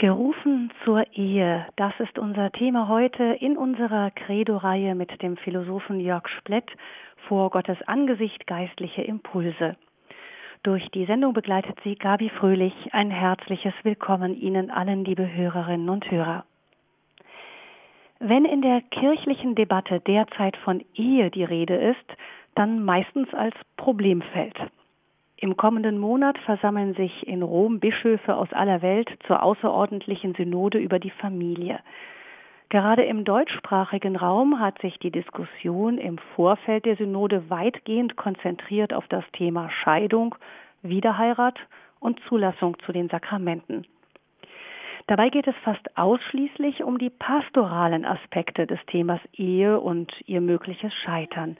Gerufen zur Ehe, das ist unser Thema heute in unserer Credo-Reihe mit dem Philosophen Jörg Splett vor Gottes Angesicht geistliche Impulse. Durch die Sendung begleitet sie Gabi Fröhlich. Ein herzliches Willkommen Ihnen allen, liebe Hörerinnen und Hörer. Wenn in der kirchlichen Debatte derzeit von Ehe die Rede ist, dann meistens als Problemfeld. Im kommenden Monat versammeln sich in Rom Bischöfe aus aller Welt zur außerordentlichen Synode über die Familie. Gerade im deutschsprachigen Raum hat sich die Diskussion im Vorfeld der Synode weitgehend konzentriert auf das Thema Scheidung, Wiederheirat und Zulassung zu den Sakramenten. Dabei geht es fast ausschließlich um die pastoralen Aspekte des Themas Ehe und ihr mögliches Scheitern.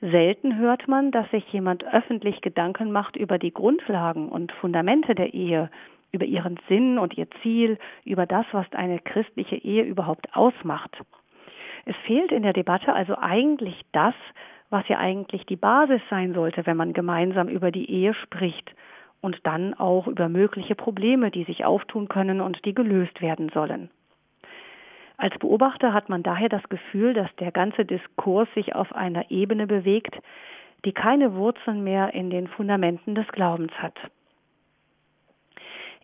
Selten hört man, dass sich jemand öffentlich Gedanken macht über die Grundlagen und Fundamente der Ehe, über ihren Sinn und ihr Ziel, über das, was eine christliche Ehe überhaupt ausmacht. Es fehlt in der Debatte also eigentlich das, was ja eigentlich die Basis sein sollte, wenn man gemeinsam über die Ehe spricht und dann auch über mögliche Probleme, die sich auftun können und die gelöst werden sollen. Als Beobachter hat man daher das Gefühl, dass der ganze Diskurs sich auf einer Ebene bewegt, die keine Wurzeln mehr in den Fundamenten des Glaubens hat.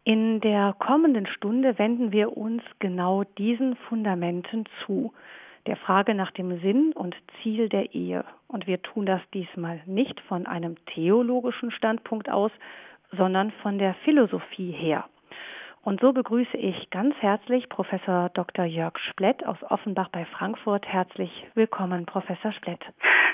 In der kommenden Stunde wenden wir uns genau diesen Fundamenten zu, der Frage nach dem Sinn und Ziel der Ehe. Und wir tun das diesmal nicht von einem theologischen Standpunkt aus, sondern von der Philosophie her. Und so begrüße ich ganz herzlich Professor Dr. Jörg Splett aus Offenbach bei Frankfurt. Herzlich willkommen, Professor Splett.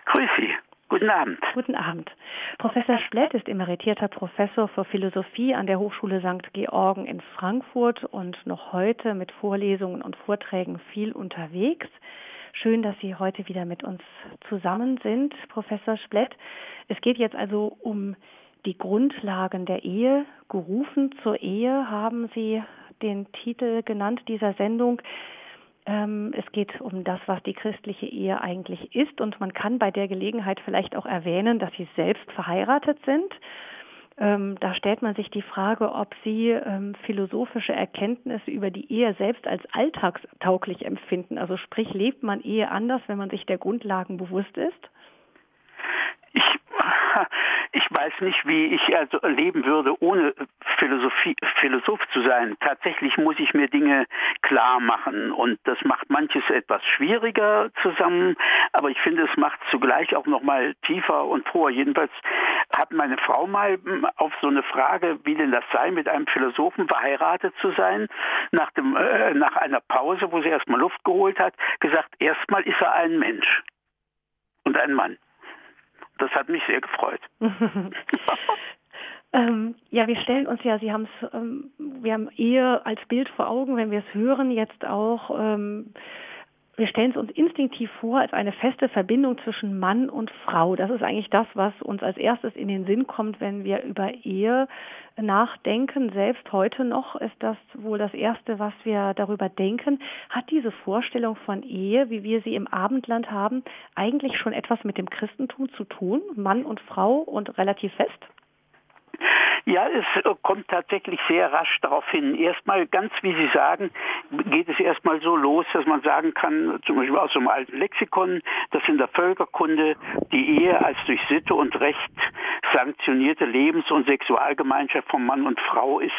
Grüß Sie. Guten Abend. Guten Abend. Professor Splett ist emeritierter Professor für Philosophie an der Hochschule St. Georgen in Frankfurt und noch heute mit Vorlesungen und Vorträgen viel unterwegs. Schön, dass Sie heute wieder mit uns zusammen sind, Professor Splett. Es geht jetzt also um die Grundlagen der Ehe, gerufen zur Ehe, haben Sie den Titel genannt dieser Sendung. Ähm, es geht um das, was die christliche Ehe eigentlich ist. Und man kann bei der Gelegenheit vielleicht auch erwähnen, dass Sie selbst verheiratet sind. Ähm, da stellt man sich die Frage, ob Sie ähm, philosophische Erkenntnisse über die Ehe selbst als alltagstauglich empfinden. Also sprich, lebt man Ehe anders, wenn man sich der Grundlagen bewusst ist? Ich ich weiß nicht, wie ich also leben würde, ohne Philosophie, Philosoph zu sein. Tatsächlich muss ich mir Dinge klar machen und das macht manches etwas schwieriger zusammen, aber ich finde, es macht zugleich auch noch mal tiefer und froher. Jedenfalls hat meine Frau mal auf so eine Frage, wie denn das sei, mit einem Philosophen verheiratet zu sein, nach dem äh, nach einer Pause, wo sie erstmal Luft geholt hat, gesagt, erstmal ist er ein Mensch und ein Mann. Das hat mich sehr gefreut. ähm, ja, wir stellen uns ja, Sie haben es, ähm, wir haben Ehe als Bild vor Augen, wenn wir es hören, jetzt auch. Ähm, wir stellen es uns instinktiv vor als eine feste Verbindung zwischen Mann und Frau. Das ist eigentlich das, was uns als erstes in den Sinn kommt, wenn wir über Ehe nachdenken. Selbst heute noch ist das wohl das Erste, was wir darüber denken. Hat diese Vorstellung von Ehe, wie wir sie im Abendland haben, eigentlich schon etwas mit dem Christentum zu tun? Mann und Frau und relativ fest? Ja, es äh, kommt tatsächlich sehr rasch darauf hin. Erstmal, ganz wie Sie sagen, geht es erstmal so los, dass man sagen kann, zum Beispiel aus einem alten Lexikon, dass in der Völkerkunde die Ehe als durch Sitte und Recht sanktionierte Lebens- und Sexualgemeinschaft von Mann und Frau ist,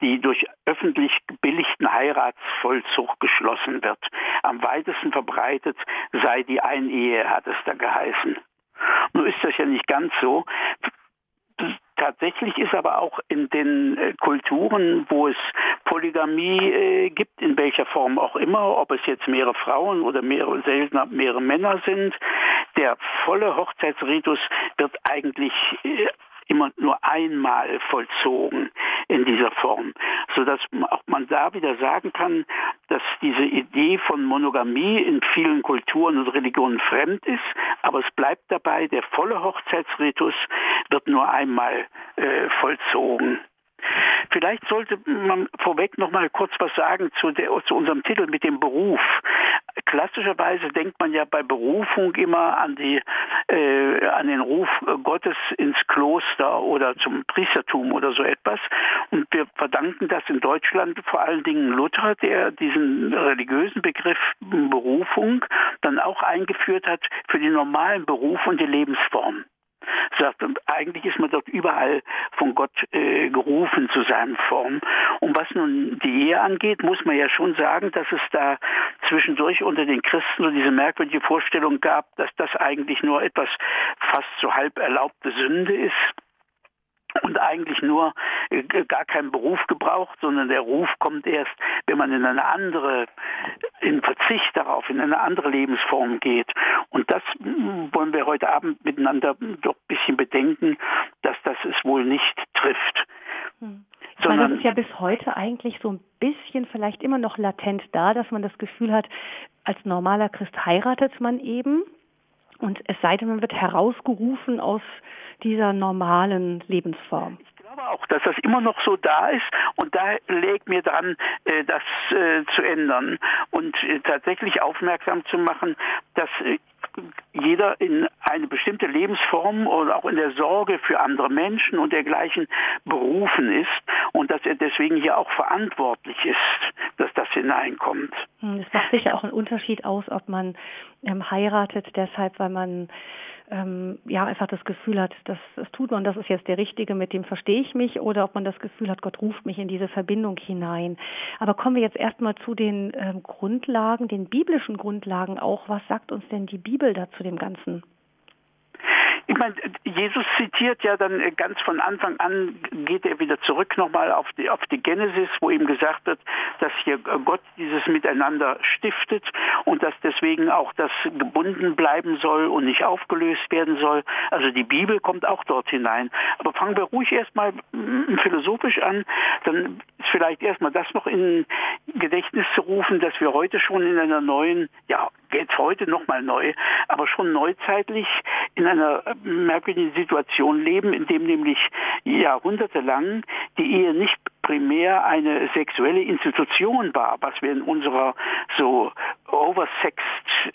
die durch öffentlich gebilligten Heiratsvollzug geschlossen wird. Am weitesten verbreitet sei die Einehe, hat es da geheißen. Nun ist das ja nicht ganz so. Tatsächlich ist aber auch in den äh, Kulturen, wo es Polygamie äh, gibt, in welcher Form auch immer, ob es jetzt mehrere Frauen oder mehrere, seltener mehrere Männer sind, der volle Hochzeitsritus wird eigentlich äh, immer nur einmal vollzogen in dieser Form, so dass auch man da wieder sagen kann, dass diese Idee von Monogamie in vielen Kulturen und Religionen fremd ist, aber es bleibt dabei, der volle Hochzeitsritus wird nur einmal äh, vollzogen. Vielleicht sollte man vorweg noch mal kurz was sagen zu, der, zu unserem Titel mit dem Beruf. Klassischerweise denkt man ja bei Berufung immer an die äh, an den Ruf Gottes ins Kloster oder zum Priestertum oder so etwas. Und wir verdanken das in Deutschland vor allen Dingen Luther, der diesen religiösen Begriff Berufung dann auch eingeführt hat für die normalen Beruf und die Lebensform sagt, eigentlich ist man dort überall von Gott äh, gerufen zu seinen Formen. Und was nun die Ehe angeht, muss man ja schon sagen, dass es da zwischendurch unter den Christen so diese merkwürdige Vorstellung gab, dass das eigentlich nur etwas fast so halb erlaubte Sünde ist und eigentlich nur äh, gar keinen Beruf gebraucht, sondern der Ruf kommt erst, wenn man in eine andere, in Verzicht darauf, in eine andere Lebensform geht. Und das hm, wollen wir heute Abend miteinander doch ein bisschen bedenken, dass das es wohl nicht trifft. Hm. Ich meine, das ist ja bis heute eigentlich so ein bisschen vielleicht immer noch latent da, dass man das Gefühl hat, als normaler Christ heiratet man eben und es sei denn, man wird herausgerufen aus dieser normalen Lebensform. Ich glaube auch, dass das immer noch so da ist und da legt mir dran, äh, das äh, zu ändern und äh, tatsächlich aufmerksam zu machen, dass jeder in eine bestimmte Lebensform oder auch in der Sorge für andere Menschen und dergleichen berufen ist und dass er deswegen hier auch verantwortlich ist, hineinkommt. Hm, es macht sicher auch einen Unterschied aus, ob man ähm, heiratet, deshalb, weil man ähm, ja einfach das Gefühl hat, das, das tut man, das ist jetzt der Richtige, mit dem verstehe ich mich, oder ob man das Gefühl hat, Gott ruft mich in diese Verbindung hinein. Aber kommen wir jetzt erstmal zu den ähm, Grundlagen, den biblischen Grundlagen auch. Was sagt uns denn die Bibel da zu dem Ganzen? Ich meine, Jesus zitiert ja dann ganz von Anfang an, geht er wieder zurück nochmal auf die, auf die Genesis, wo ihm gesagt wird, dass hier Gott dieses Miteinander stiftet und dass deswegen auch das gebunden bleiben soll und nicht aufgelöst werden soll. Also die Bibel kommt auch dort hinein. Aber fangen wir ruhig erstmal philosophisch an, dann vielleicht erstmal das noch in Gedächtnis zu rufen, dass wir heute schon in einer neuen, ja, jetzt heute nochmal neu, aber schon neuzeitlich in einer merkwürdigen Situation leben, in dem nämlich jahrhundertelang die Ehe nicht primär eine sexuelle Institution war, was wir in unserer so oversext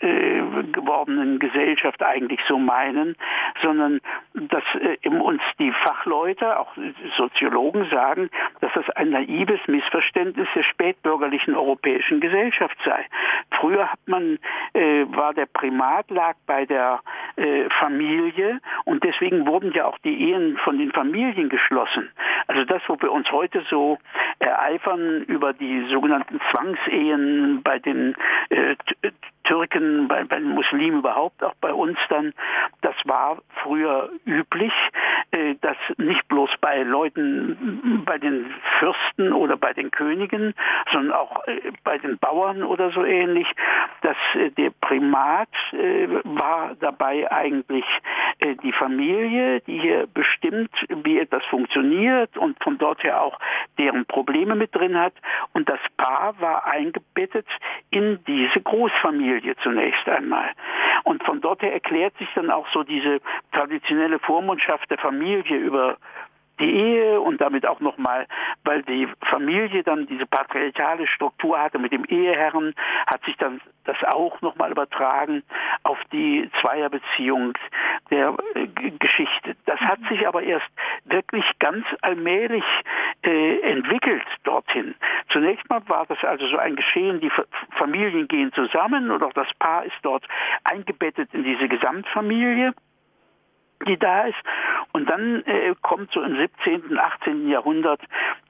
äh, gewordenen Gesellschaft eigentlich so meinen, sondern dass äh, uns die Fachleute, auch Soziologen sagen, dass das ein naives Missverständnis der spätbürgerlichen europäischen Gesellschaft sei. Früher hat man, äh, war der Primat lag bei der äh, Familie und deswegen wurden ja auch die Ehen von den Familien geschlossen. Also das, wo wir uns heute so ereifern über die sogenannten Zwangsehen bei den äh, to, Türken, bei, bei den Muslimen überhaupt, auch bei uns dann, das war früher üblich, äh, dass nicht bloß bei Leuten, bei den Fürsten oder bei den Königen, sondern auch äh, bei den Bauern oder so ähnlich, dass äh, der Primat äh, war dabei eigentlich äh, die Familie, die hier bestimmt, wie etwas funktioniert und von dort her auch deren Probleme mit drin hat und das Paar war eingebettet in diese Großfamilie. Familie zunächst einmal. Und von dort her erklärt sich dann auch so diese traditionelle Vormundschaft der Familie über die Ehe und damit auch nochmal, weil die Familie dann diese patriarchale Struktur hatte mit dem Eheherren, hat sich dann das auch nochmal übertragen auf die Zweierbeziehung der äh, Geschichte. Das hat sich aber erst wirklich ganz allmählich äh, entwickelt dorthin. Zunächst mal war das also so ein Geschehen, die Familien gehen zusammen und auch das Paar ist dort eingebettet in diese Gesamtfamilie die da ist. Und dann äh, kommt so im 17., 18. Jahrhundert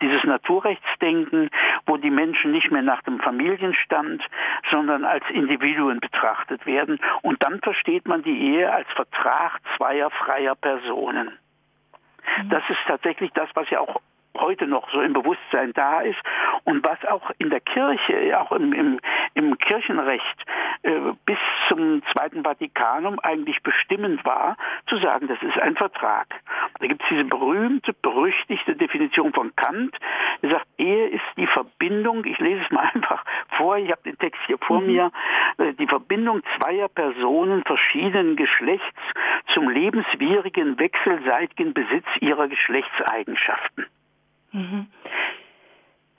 dieses Naturrechtsdenken, wo die Menschen nicht mehr nach dem Familienstand, sondern als Individuen betrachtet werden. Und dann versteht man die Ehe als Vertrag zweier freier Personen. Mhm. Das ist tatsächlich das, was ja auch heute noch so im Bewusstsein da ist und was auch in der Kirche, auch im, im, im Kirchenrecht äh, bis zum Zweiten Vatikanum eigentlich bestimmend war, zu sagen, das ist ein Vertrag. Da gibt es diese berühmte, berüchtigte Definition von Kant, der sagt, Ehe ist die Verbindung, ich lese es mal einfach vor, ich habe den Text hier vor mhm. mir, äh, die Verbindung zweier Personen verschiedenen Geschlechts zum lebenswierigen, wechselseitigen Besitz ihrer Geschlechtseigenschaften. Mhm.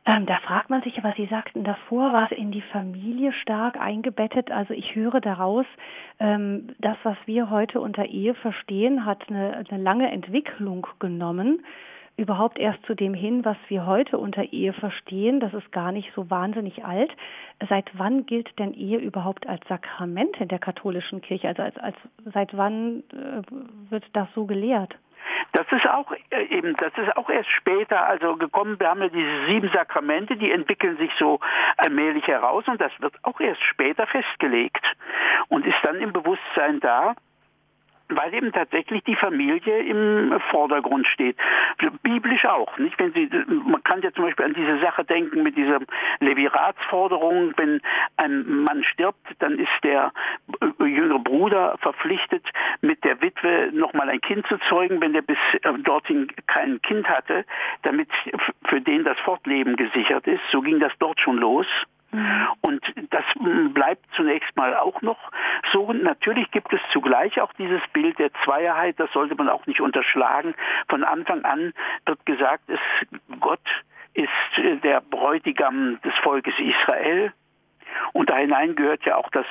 Ähm, da fragt man sich aber, Sie sagten davor, war es in die Familie stark eingebettet. Also ich höre daraus, ähm, das, was wir heute unter Ehe verstehen, hat eine, eine lange Entwicklung genommen überhaupt erst zu dem hin, was wir heute unter Ehe verstehen. Das ist gar nicht so wahnsinnig alt. Seit wann gilt denn Ehe überhaupt als Sakrament in der katholischen Kirche? Also als, als seit wann äh, wird das so gelehrt? Das ist auch äh, eben, das ist auch erst später also gekommen. Wir haben ja diese sieben Sakramente, die entwickeln sich so allmählich heraus und das wird auch erst später festgelegt und ist dann im Bewusstsein da weil eben tatsächlich die Familie im Vordergrund steht. Biblisch auch, nicht? Wenn Sie, man kann ja zum Beispiel an diese Sache denken mit dieser Leviratsforderung, wenn ein Mann stirbt, dann ist der jüngere Bruder verpflichtet, mit der Witwe nochmal ein Kind zu zeugen, wenn der bis äh, dorthin kein Kind hatte, damit für den das Fortleben gesichert ist. So ging das dort schon los. Und das bleibt zunächst mal auch noch so. Natürlich gibt es zugleich auch dieses Bild der Zweierheit, das sollte man auch nicht unterschlagen. Von Anfang an wird gesagt, es, Gott ist der Bräutigam des Volkes Israel. Und da hinein gehört ja auch das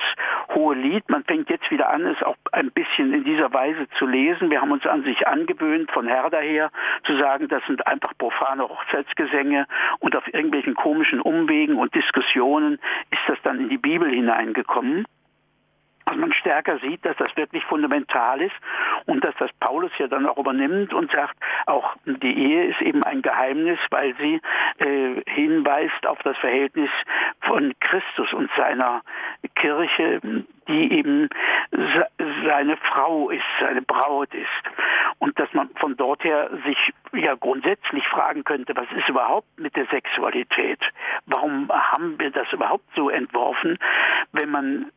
hohe Lied. Man fängt jetzt wieder an, es auch ein bisschen in dieser Weise zu lesen. Wir haben uns an sich angewöhnt, von Herder her zu sagen, das sind einfach profane Hochzeitsgesänge und auf irgendwelchen komischen Umwegen und Diskussionen ist das dann in die Bibel hineingekommen man stärker sieht, dass das wirklich fundamental ist und dass das Paulus ja dann auch übernimmt und sagt, auch die Ehe ist eben ein Geheimnis, weil sie äh, hinweist auf das Verhältnis von Christus und seiner Kirche, die eben seine Frau ist, seine Braut ist. Und dass man von dort her sich ja grundsätzlich fragen könnte, was ist überhaupt mit der Sexualität? Warum haben wir das überhaupt so entworfen, wenn man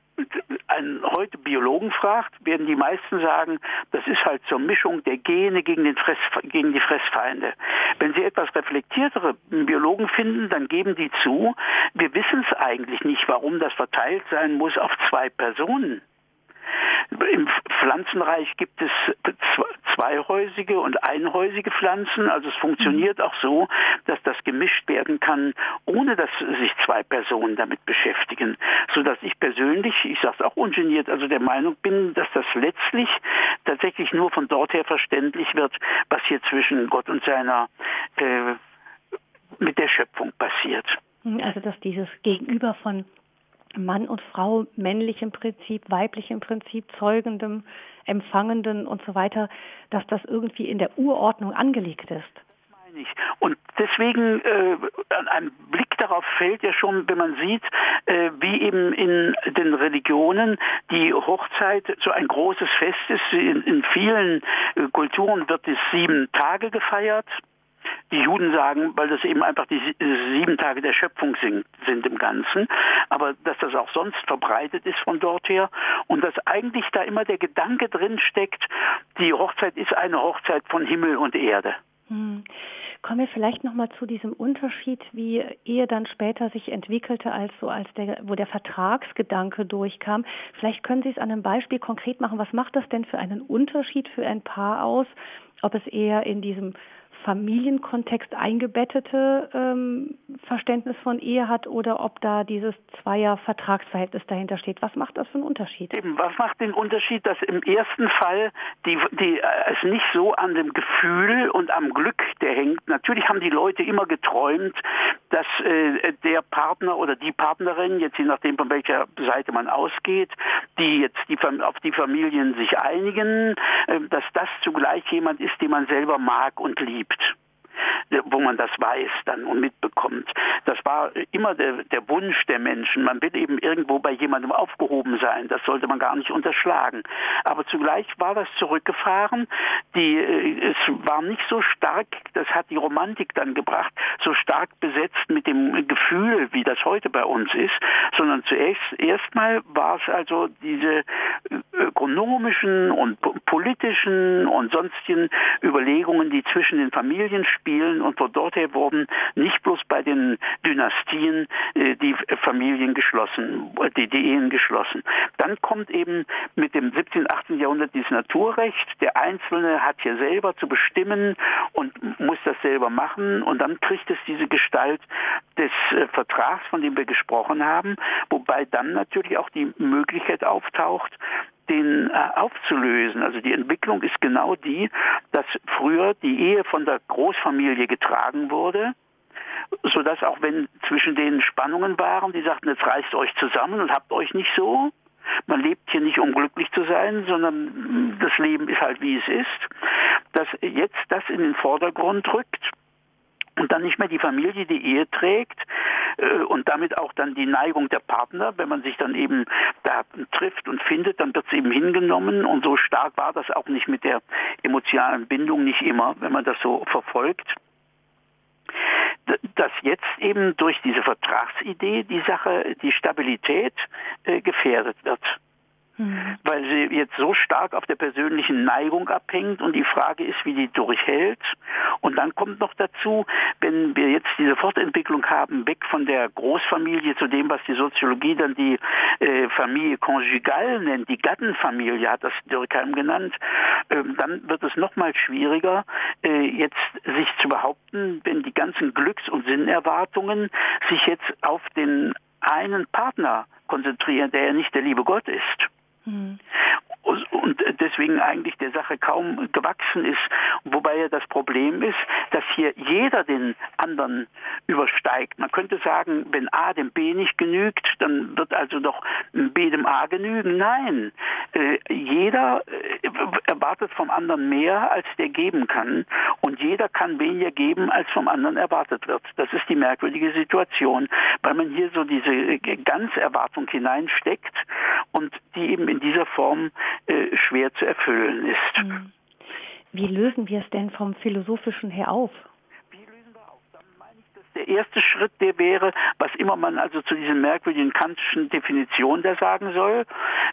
einen heute Biologen fragt, werden die meisten sagen, das ist halt zur Mischung der Gene gegen, den Fress, gegen die Fressfeinde. Wenn Sie etwas reflektiertere Biologen finden, dann geben die zu, wir wissen es eigentlich nicht, warum das verteilt sein muss auf zwei Personen. Im Pflanzenreich gibt es zweihäusige und einhäusige Pflanzen. Also es funktioniert auch so, dass das gemischt werden kann, ohne dass sich zwei Personen damit beschäftigen. Sodass ich persönlich, ich sage es auch ungeniert, also der Meinung bin, dass das letztlich tatsächlich nur von dort her verständlich wird, was hier zwischen Gott und seiner äh, mit der Schöpfung passiert. Also dass dieses Gegenüber von Mann und Frau, männlich im Prinzip, weiblich im Prinzip, zeugendem, empfangenden und so weiter, dass das irgendwie in der Urordnung angelegt ist. Und deswegen äh, ein Blick darauf fällt ja schon, wenn man sieht, äh, wie eben in den Religionen die Hochzeit so ein großes Fest ist. In, in vielen äh, Kulturen wird es sieben Tage gefeiert. Die Juden sagen, weil das eben einfach die sieben Tage der Schöpfung sind, sind im Ganzen, aber dass das auch sonst verbreitet ist von dort her und dass eigentlich da immer der Gedanke drin steckt, die Hochzeit ist eine Hochzeit von Himmel und Erde. Hm. Kommen wir vielleicht noch mal zu diesem Unterschied, wie Ehe dann später sich entwickelte, als so als der, wo der Vertragsgedanke durchkam. Vielleicht können Sie es an einem Beispiel konkret machen. Was macht das denn für einen Unterschied für ein Paar aus, ob es eher in diesem Familienkontext eingebettete ähm, Verständnis von Ehe hat oder ob da dieses Zweier-Vertragsverhältnis dahinter steht. Was macht das für einen Unterschied? Eben, was macht den Unterschied, dass im ersten Fall die, die, äh, es nicht so an dem Gefühl und am Glück der hängt. Natürlich haben die Leute immer geträumt, dass äh, der Partner oder die Partnerin, jetzt je nachdem von welcher Seite man ausgeht, die jetzt die, auf die Familien sich einigen, äh, dass das zugleich jemand ist, den man selber mag und liebt gibt wo man das weiß dann und mitbekommt. Das war immer der, der Wunsch der Menschen. Man will eben irgendwo bei jemandem aufgehoben sein. Das sollte man gar nicht unterschlagen. Aber zugleich war das zurückgefahren. Die, äh, es war nicht so stark, das hat die Romantik dann gebracht, so stark besetzt mit dem Gefühl, wie das heute bei uns ist, sondern zuerst erstmal war es also diese äh, ökonomischen und politischen und sonstigen Überlegungen, die zwischen den Familien spielen und von dort her wurden nicht bloß bei den Dynastien äh, die Familien geschlossen, die, die Ehen geschlossen. Dann kommt eben mit dem 17., 18. Jahrhundert dieses Naturrecht. Der Einzelne hat hier selber zu bestimmen und muss das selber machen und dann kriegt es diese Gestalt des äh, Vertrags, von dem wir gesprochen haben, wobei dann natürlich auch die Möglichkeit auftaucht, den äh, aufzulösen. Also die Entwicklung ist genau die, dass früher die Ehe von der Großfamilie getragen wurde, sodass auch wenn zwischen denen Spannungen waren, die sagten, jetzt reißt euch zusammen und habt euch nicht so. Man lebt hier nicht, um glücklich zu sein, sondern das Leben ist halt, wie es ist. Dass jetzt das in den Vordergrund rückt und dann nicht mehr die Familie die Ehe trägt äh, und damit auch dann die Neigung der Partner, wenn man sich dann eben da trifft und findet, dann wird es eben hingenommen. Und so stark war das auch nicht mit der emotionalen Bindung nicht immer, wenn man das so verfolgt. Dass jetzt eben durch diese Vertragsidee die Sache, die Stabilität äh, gefährdet wird. Mhm. Weil sie jetzt so stark auf der persönlichen Neigung abhängt und die Frage ist, wie die durchhält. Und dann kommt noch dazu, wenn wir jetzt diese Fortentwicklung haben, weg von der Großfamilie zu dem, was die Soziologie dann die äh, Familie konjugal nennt, die Gattenfamilie hat das Dürkheim genannt, äh, dann wird es noch mal schwieriger, äh, jetzt sich zu behaupten, wenn die ganzen Glücks- und Sinnerwartungen sich jetzt auf den einen Partner konzentrieren, der ja nicht der liebe Gott ist. Mhm. Und deswegen eigentlich der Sache kaum gewachsen ist. Wobei ja das Problem ist, dass hier jeder den anderen übersteigt. Man könnte sagen, wenn A dem B nicht genügt, dann wird also doch B dem A genügen. Nein, äh, jeder äh, erwartet vom anderen mehr, als der geben kann. Und jeder kann weniger geben, als vom anderen erwartet wird. Das ist die merkwürdige Situation, weil man hier so diese Ganzerwartung hineinsteckt und die eben in dieser Form äh, schwer zu erfüllen ist. Hm. Wie lösen wir es denn vom Philosophischen her auf? der erste Schritt, der wäre, was immer man also zu diesen merkwürdigen kantischen Definitionen da sagen soll,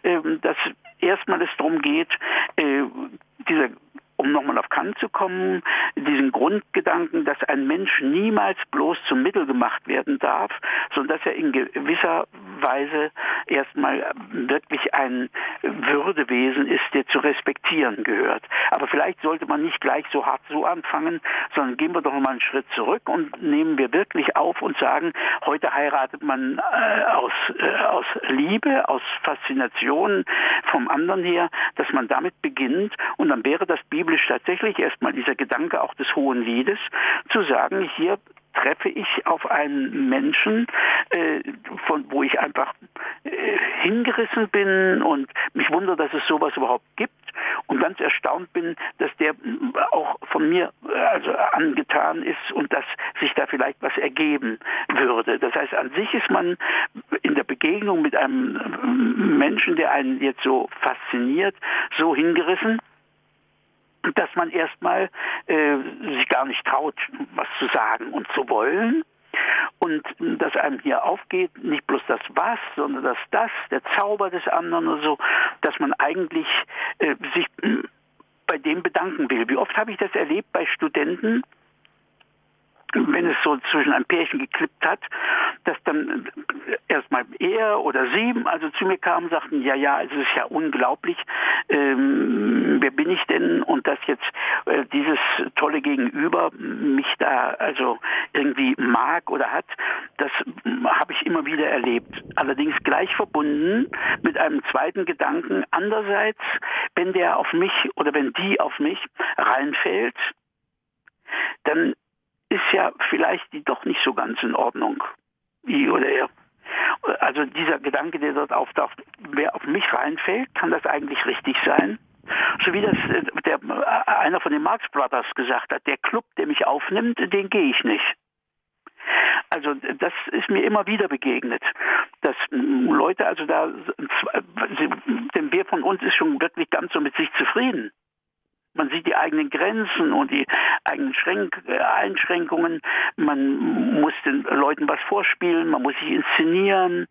ähm, dass erstmal es darum geht, äh, dieser um nochmal auf Kant zu kommen, diesen Grundgedanken, dass ein Mensch niemals bloß zum Mittel gemacht werden darf, sondern dass er in gewisser Weise erstmal wirklich ein Würdewesen ist, der zu respektieren gehört. Aber vielleicht sollte man nicht gleich so hart so anfangen, sondern gehen wir doch mal einen Schritt zurück und nehmen wir wirklich auf und sagen, heute heiratet man äh, aus, äh, aus Liebe, aus Faszination vom anderen her, dass man damit beginnt und dann wäre das Bibel biblisch tatsächlich erstmal dieser Gedanke auch des Hohen Liedes, zu sagen, hier treffe ich auf einen Menschen, äh, von wo ich einfach äh, hingerissen bin und mich wundere, dass es sowas überhaupt gibt und ganz erstaunt bin, dass der auch von mir äh, also angetan ist und dass sich da vielleicht was ergeben würde. Das heißt, an sich ist man in der Begegnung mit einem Menschen, der einen jetzt so fasziniert, so hingerissen, dass man erstmal äh, sich gar nicht traut, was zu sagen und zu wollen. Und dass einem hier aufgeht, nicht bloß das Was, sondern das Das, der Zauber des anderen oder so, dass man eigentlich äh, sich bei dem bedanken will. Wie oft habe ich das erlebt bei Studenten, wenn es so zwischen ein Pärchen geklippt hat, dass dann erstmal er oder sie also zu mir kamen und sagten, ja, ja, es ist ja unglaublich, ähm, wer bin ich denn und dass jetzt äh, dieses tolle Gegenüber mich da also irgendwie mag oder hat, das habe ich immer wieder erlebt. Allerdings gleich verbunden mit einem zweiten Gedanken. Andererseits, wenn der auf mich oder wenn die auf mich reinfällt, dann ist ja vielleicht die doch nicht so ganz in Ordnung. I oder er. Also dieser Gedanke, der dort auftaucht, wer auf mich reinfällt, kann das eigentlich richtig sein? So wie das äh, der, äh, einer von den Marx Brothers gesagt hat, der Club, der mich aufnimmt, den gehe ich nicht. Also das ist mir immer wieder begegnet, dass Leute also da, denn wer von uns ist schon wirklich ganz so mit sich zufrieden? Man sieht die eigenen Grenzen und die eigenen Schränk äh, Einschränkungen. Man muss den Leuten was vorspielen, man muss sich inszenieren.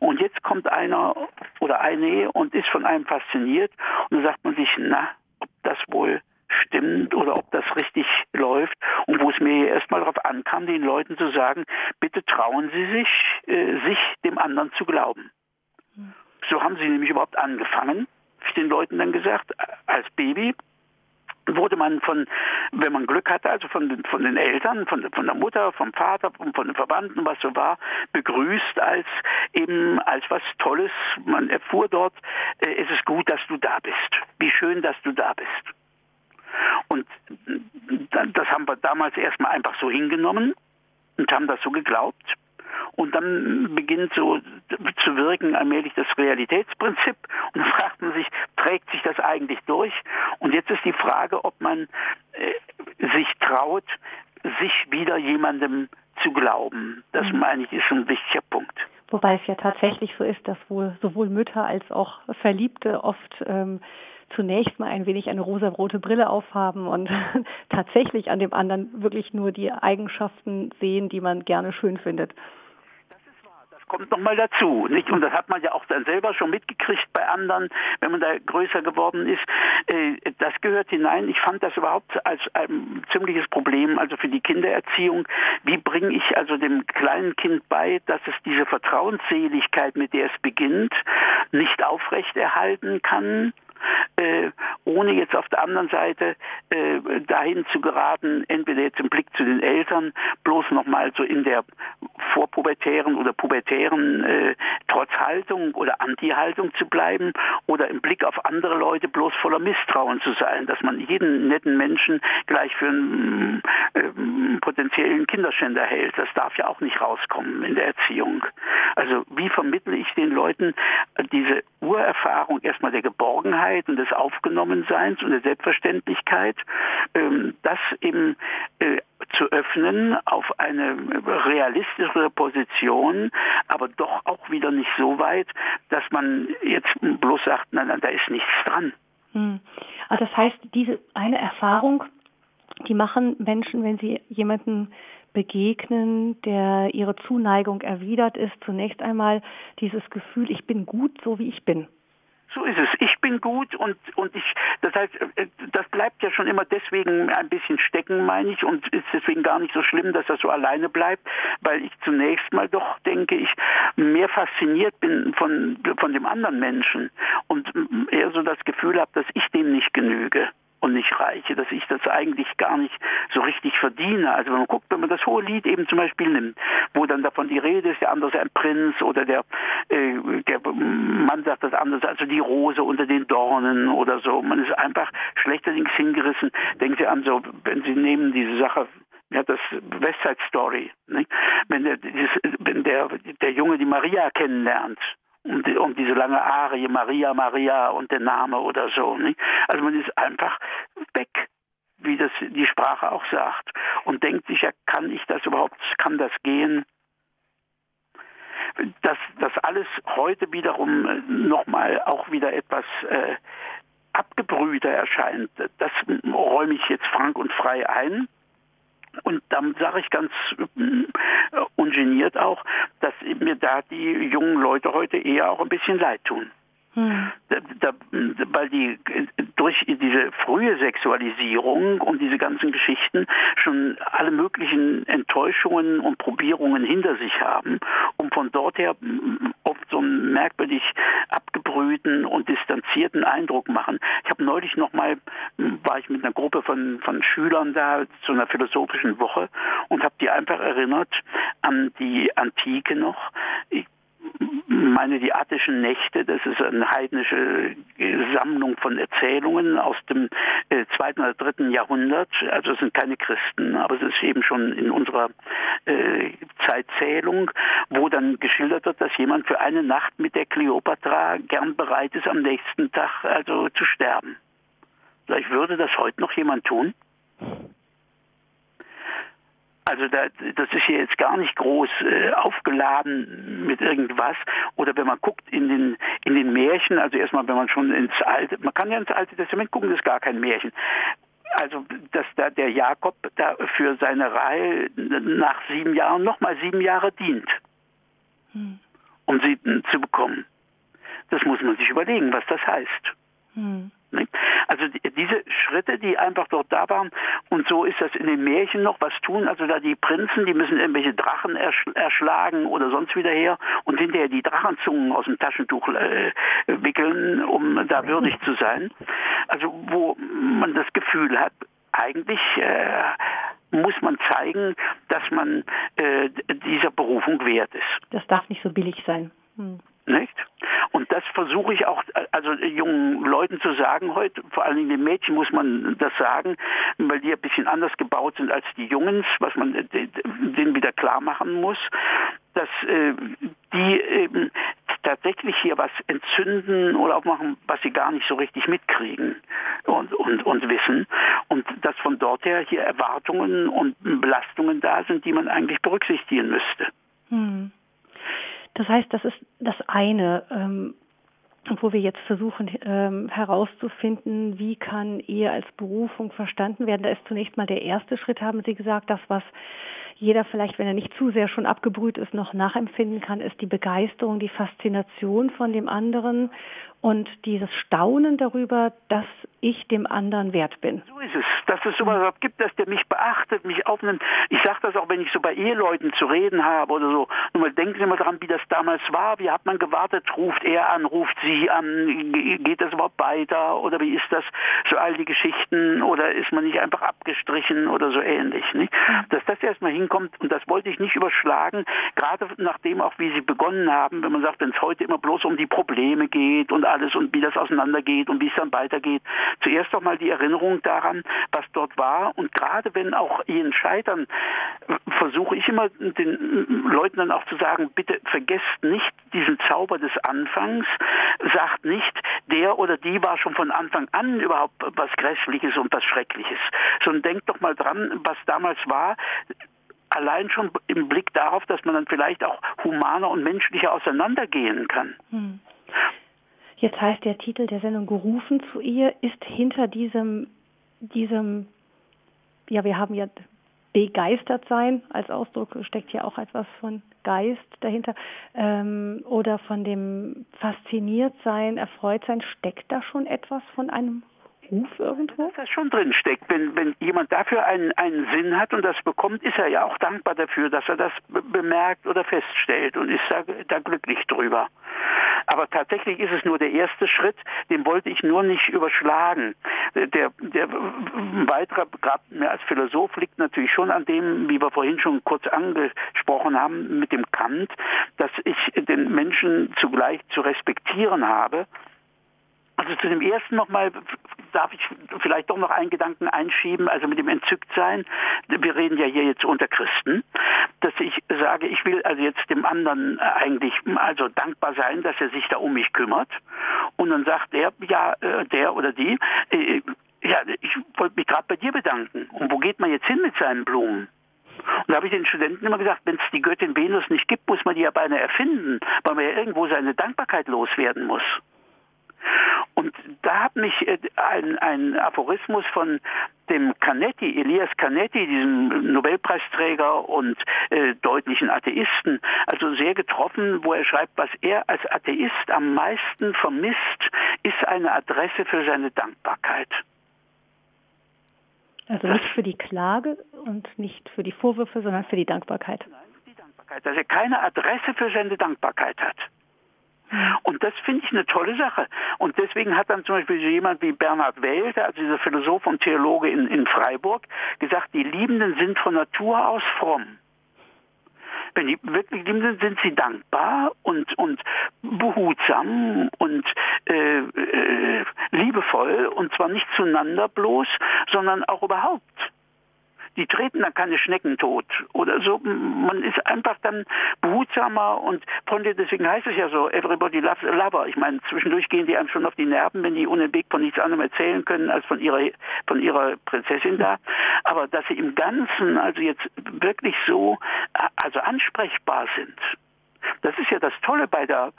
Und jetzt kommt einer oder eine und ist von einem fasziniert und dann sagt man sich, na, ob das wohl stimmt oder ob das richtig läuft und wo es mir erstmal darauf ankam, den Leuten zu sagen, bitte trauen Sie sich, äh, sich dem anderen zu glauben. Mhm. So haben sie nämlich überhaupt angefangen, den Leuten dann gesagt, als Baby wurde man von, wenn man Glück hatte, also von den, von den Eltern, von, von der Mutter, vom Vater, von, von den Verwandten, was so war, begrüßt als eben als was Tolles. Man erfuhr dort, äh, es ist gut, dass du da bist. Wie schön, dass du da bist. Und das haben wir damals erstmal einfach so hingenommen und haben das so geglaubt. Und dann beginnt so zu wirken allmählich das Realitätsprinzip. Und dann fragt man sich, trägt sich das eigentlich durch? Und jetzt ist die Frage, ob man äh, sich traut, sich wieder jemandem zu glauben. Das mhm. meine ich ist ein wichtiger Punkt. Wobei es ja tatsächlich so ist, dass wohl sowohl Mütter als auch Verliebte oft ähm, zunächst mal ein wenig eine rosarote Brille aufhaben und tatsächlich an dem anderen wirklich nur die Eigenschaften sehen, die man gerne schön findet kommt nochmal dazu. Nicht? Und das hat man ja auch dann selber schon mitgekriegt bei anderen, wenn man da größer geworden ist. Äh, das gehört hinein. Ich fand das überhaupt als ein ziemliches Problem, also für die Kindererziehung. Wie bringe ich also dem kleinen Kind bei, dass es diese Vertrauensseligkeit, mit der es beginnt, nicht aufrechterhalten kann? Äh, ohne jetzt auf der anderen Seite äh, dahin zu geraten, entweder jetzt im Blick zu den Eltern, bloß nochmal so in der vorpubertären oder pubertären äh, Trotzhaltung oder Anti-Haltung zu bleiben oder im Blick auf andere Leute bloß voller Misstrauen zu sein, dass man jeden netten Menschen gleich für einen äh, potenziellen Kinderschänder hält. Das darf ja auch nicht rauskommen in der Erziehung. Also wie vermittle ich den Leuten diese Urerfahrung erstmal der Geborgenheit und des Aufgenommenseins und der Selbstverständlichkeit, ähm, das eben äh, zu öffnen auf eine realistischere Position, aber doch auch wieder nicht so weit, dass man jetzt bloß sagt, nein, nein, da ist nichts dran. Hm. Also das heißt, diese eine Erfahrung, die machen Menschen, wenn sie jemanden begegnen, der ihre Zuneigung erwidert, ist zunächst einmal dieses Gefühl, ich bin gut, so wie ich bin. So ist es. Ich bin gut und und ich das heißt äh, das bleibt ja schon immer deswegen ein bisschen stecken, meine ich, und ist deswegen gar nicht so schlimm, dass das so alleine bleibt, weil ich zunächst mal doch denke ich mehr fasziniert bin von von dem anderen Menschen und eher so das Gefühl habe, dass ich dem nicht genüge und nicht reiche, dass ich das eigentlich gar nicht so richtig verdiene. Also wenn man guckt, wenn man das hohe Lied eben zum Beispiel nimmt, wo dann davon die Rede ist, der andere ist ein Prinz oder der, äh, der Mann sagt das andere, also die Rose unter den Dornen oder so. Man ist einfach schlechterdings hingerissen. Denken Sie an so, wenn Sie nehmen diese Sache ja, das West Side Story. Nicht? Wenn, der, dieses, wenn der, der Junge die Maria kennenlernt die, um diese lange Arie, Maria, Maria und der Name oder so. Nicht? Also man ist einfach weg, wie das die Sprache auch sagt. Und denkt sich, ja, kann ich das überhaupt, kann das gehen? Dass das alles heute wiederum äh, nochmal auch wieder etwas äh, abgebrühter erscheint, das räume ich jetzt frank und frei ein. Und dann sage ich ganz äh, ungeniert auch, dass mir da die jungen Leute heute eher auch ein bisschen leid tun. Weil die durch diese frühe Sexualisierung und diese ganzen Geschichten schon alle möglichen Enttäuschungen und Probierungen hinter sich haben und von dort her oft so einen merkwürdig abgebrühten und distanzierten Eindruck machen. Ich habe neulich noch mal war ich mit einer Gruppe von von Schülern da zu einer philosophischen Woche und habe die einfach erinnert an die Antike noch. Ich meine die attischen Nächte, das ist eine heidnische Sammlung von Erzählungen aus dem äh, zweiten oder dritten Jahrhundert. Also es sind keine Christen, aber es ist eben schon in unserer äh, Zeitzählung, wo dann geschildert wird, dass jemand für eine Nacht mit der Kleopatra gern bereit ist, am nächsten Tag also zu sterben. Vielleicht würde das heute noch jemand tun? Also da, das ist hier jetzt gar nicht groß äh, aufgeladen mit irgendwas. Oder wenn man guckt in den in den Märchen, also erstmal, wenn man schon ins alte, man kann ja ins alte Testament gucken, das ist gar kein Märchen. Also dass da der Jakob da für seine Reihe nach sieben Jahren nochmal sieben Jahre dient. Hm. um sie zu bekommen. Das muss man sich überlegen, was das heißt. Hm. Also diese Schritte, die einfach dort da waren, und so ist das in den Märchen noch, was tun also da die Prinzen, die müssen irgendwelche Drachen erschlagen oder sonst wieder her und hinterher die Drachenzungen aus dem Taschentuch äh, wickeln, um da würdig zu sein. Also wo man das Gefühl hat, eigentlich äh, muss man zeigen, dass man äh, dieser Berufung wert ist. Das darf nicht so billig sein. Hm. Nicht? Und das versuche ich auch, also jungen Leuten zu sagen heute, vor allen Dingen den Mädchen muss man das sagen, weil die ein bisschen anders gebaut sind als die Jungs, was man denen wieder klar machen muss, dass äh, die eben tatsächlich hier was entzünden oder auch machen, was sie gar nicht so richtig mitkriegen und, und, und wissen. Und dass von dort her hier Erwartungen und Belastungen da sind, die man eigentlich berücksichtigen müsste. Hm. Das heißt, das ist das eine, ähm, wo wir jetzt versuchen ähm, herauszufinden, wie kann Ehe als Berufung verstanden werden. Da ist zunächst mal der erste Schritt, haben Sie gesagt, das, was jeder vielleicht, wenn er nicht zu sehr schon abgebrüht ist, noch nachempfinden kann, ist die Begeisterung, die Faszination von dem anderen und dieses Staunen darüber, dass ich dem anderen wert bin. So ist es, dass es sowas gibt, dass der mich beachtet, mich aufnimmt. Ich sage das auch, wenn ich so bei Eheleuten zu reden habe oder so. Nur mal denken Sie mal dran, wie das damals war. Wie hat man gewartet? Ruft er an, ruft sie an? Geht das überhaupt weiter? Oder wie ist das? So all die Geschichten? Oder ist man nicht einfach abgestrichen oder so ähnlich? Nicht? Dass das erstmal hinkommt. Und das wollte ich nicht überschlagen, gerade nachdem auch, wie Sie begonnen haben, wenn man sagt, wenn es heute immer bloß um die Probleme geht und alles und wie das auseinandergeht und wie es dann weitergeht, zuerst doch mal die Erinnerung daran, was dort war. Und gerade wenn auch Ehen scheitern, versuche ich immer den Leuten dann auch zu sagen, bitte vergesst nicht diesen Zauber des Anfangs, sagt nicht, der oder die war schon von Anfang an überhaupt was Grässliches und was Schreckliches, sondern denkt doch mal dran, was damals war allein schon im Blick darauf, dass man dann vielleicht auch humaner und menschlicher auseinandergehen kann. Hm. Jetzt heißt der Titel der Sendung Gerufen zu ihr, ist hinter diesem, diesem, ja, wir haben ja begeistert sein als Ausdruck steckt ja auch etwas von Geist dahinter ähm, oder von dem fasziniert sein, erfreut sein, steckt da schon etwas von einem Ruf irgendwo? Dass das schon drin steckt. Wenn, wenn jemand dafür einen, einen Sinn hat und das bekommt, ist er ja auch dankbar dafür, dass er das bemerkt oder feststellt und ist da, da glücklich drüber. Aber tatsächlich ist es nur der erste Schritt, den wollte ich nur nicht überschlagen. Der, der weitere Grad mir als Philosoph liegt natürlich schon an dem, wie wir vorhin schon kurz angesprochen haben, mit dem Kant, dass ich den Menschen zugleich zu respektieren habe also zu dem ersten nochmal darf ich vielleicht doch noch einen Gedanken einschieben, also mit dem Entzücktsein. Wir reden ja hier jetzt unter Christen, dass ich sage, ich will also jetzt dem anderen eigentlich also dankbar sein, dass er sich da um mich kümmert. Und dann sagt er, ja, äh, der oder die, äh, ja, ich wollte mich gerade bei dir bedanken. Und wo geht man jetzt hin mit seinen Blumen? Und da habe ich den Studenten immer gesagt, wenn es die Göttin Venus nicht gibt, muss man die ja beinahe erfinden, weil man ja irgendwo seine Dankbarkeit loswerden muss. Und da hat mich äh, ein, ein Aphorismus von dem Canetti, Elias Canetti, diesem Nobelpreisträger und äh, deutlichen Atheisten, also sehr getroffen, wo er schreibt, was er als Atheist am meisten vermisst, ist eine Adresse für seine Dankbarkeit. Also nicht für die Klage und nicht für die Vorwürfe, sondern für die Dankbarkeit. Nein, für die Dankbarkeit, dass er keine Adresse für seine Dankbarkeit hat. Und das finde ich eine tolle Sache. Und deswegen hat dann zum Beispiel jemand wie Bernhard Welter, also dieser Philosoph und Theologe in, in Freiburg, gesagt, die Liebenden sind von Natur aus fromm. Wenn die wirklich Liebenden sind, sie dankbar und, und behutsam und äh, äh, liebevoll und zwar nicht zueinander bloß, sondern auch überhaupt die treten dann keine Schnecken tot oder so. Man ist einfach dann behutsamer und dir, deswegen heißt es ja so, everybody loves a lover. Ich meine, zwischendurch gehen die einem schon auf die Nerven, wenn die ohne Weg von nichts anderem erzählen können als von ihrer, von ihrer Prinzessin da. Aber dass sie im Ganzen also jetzt wirklich so, also ansprechbar sind. Das ist ja das Tolle bei der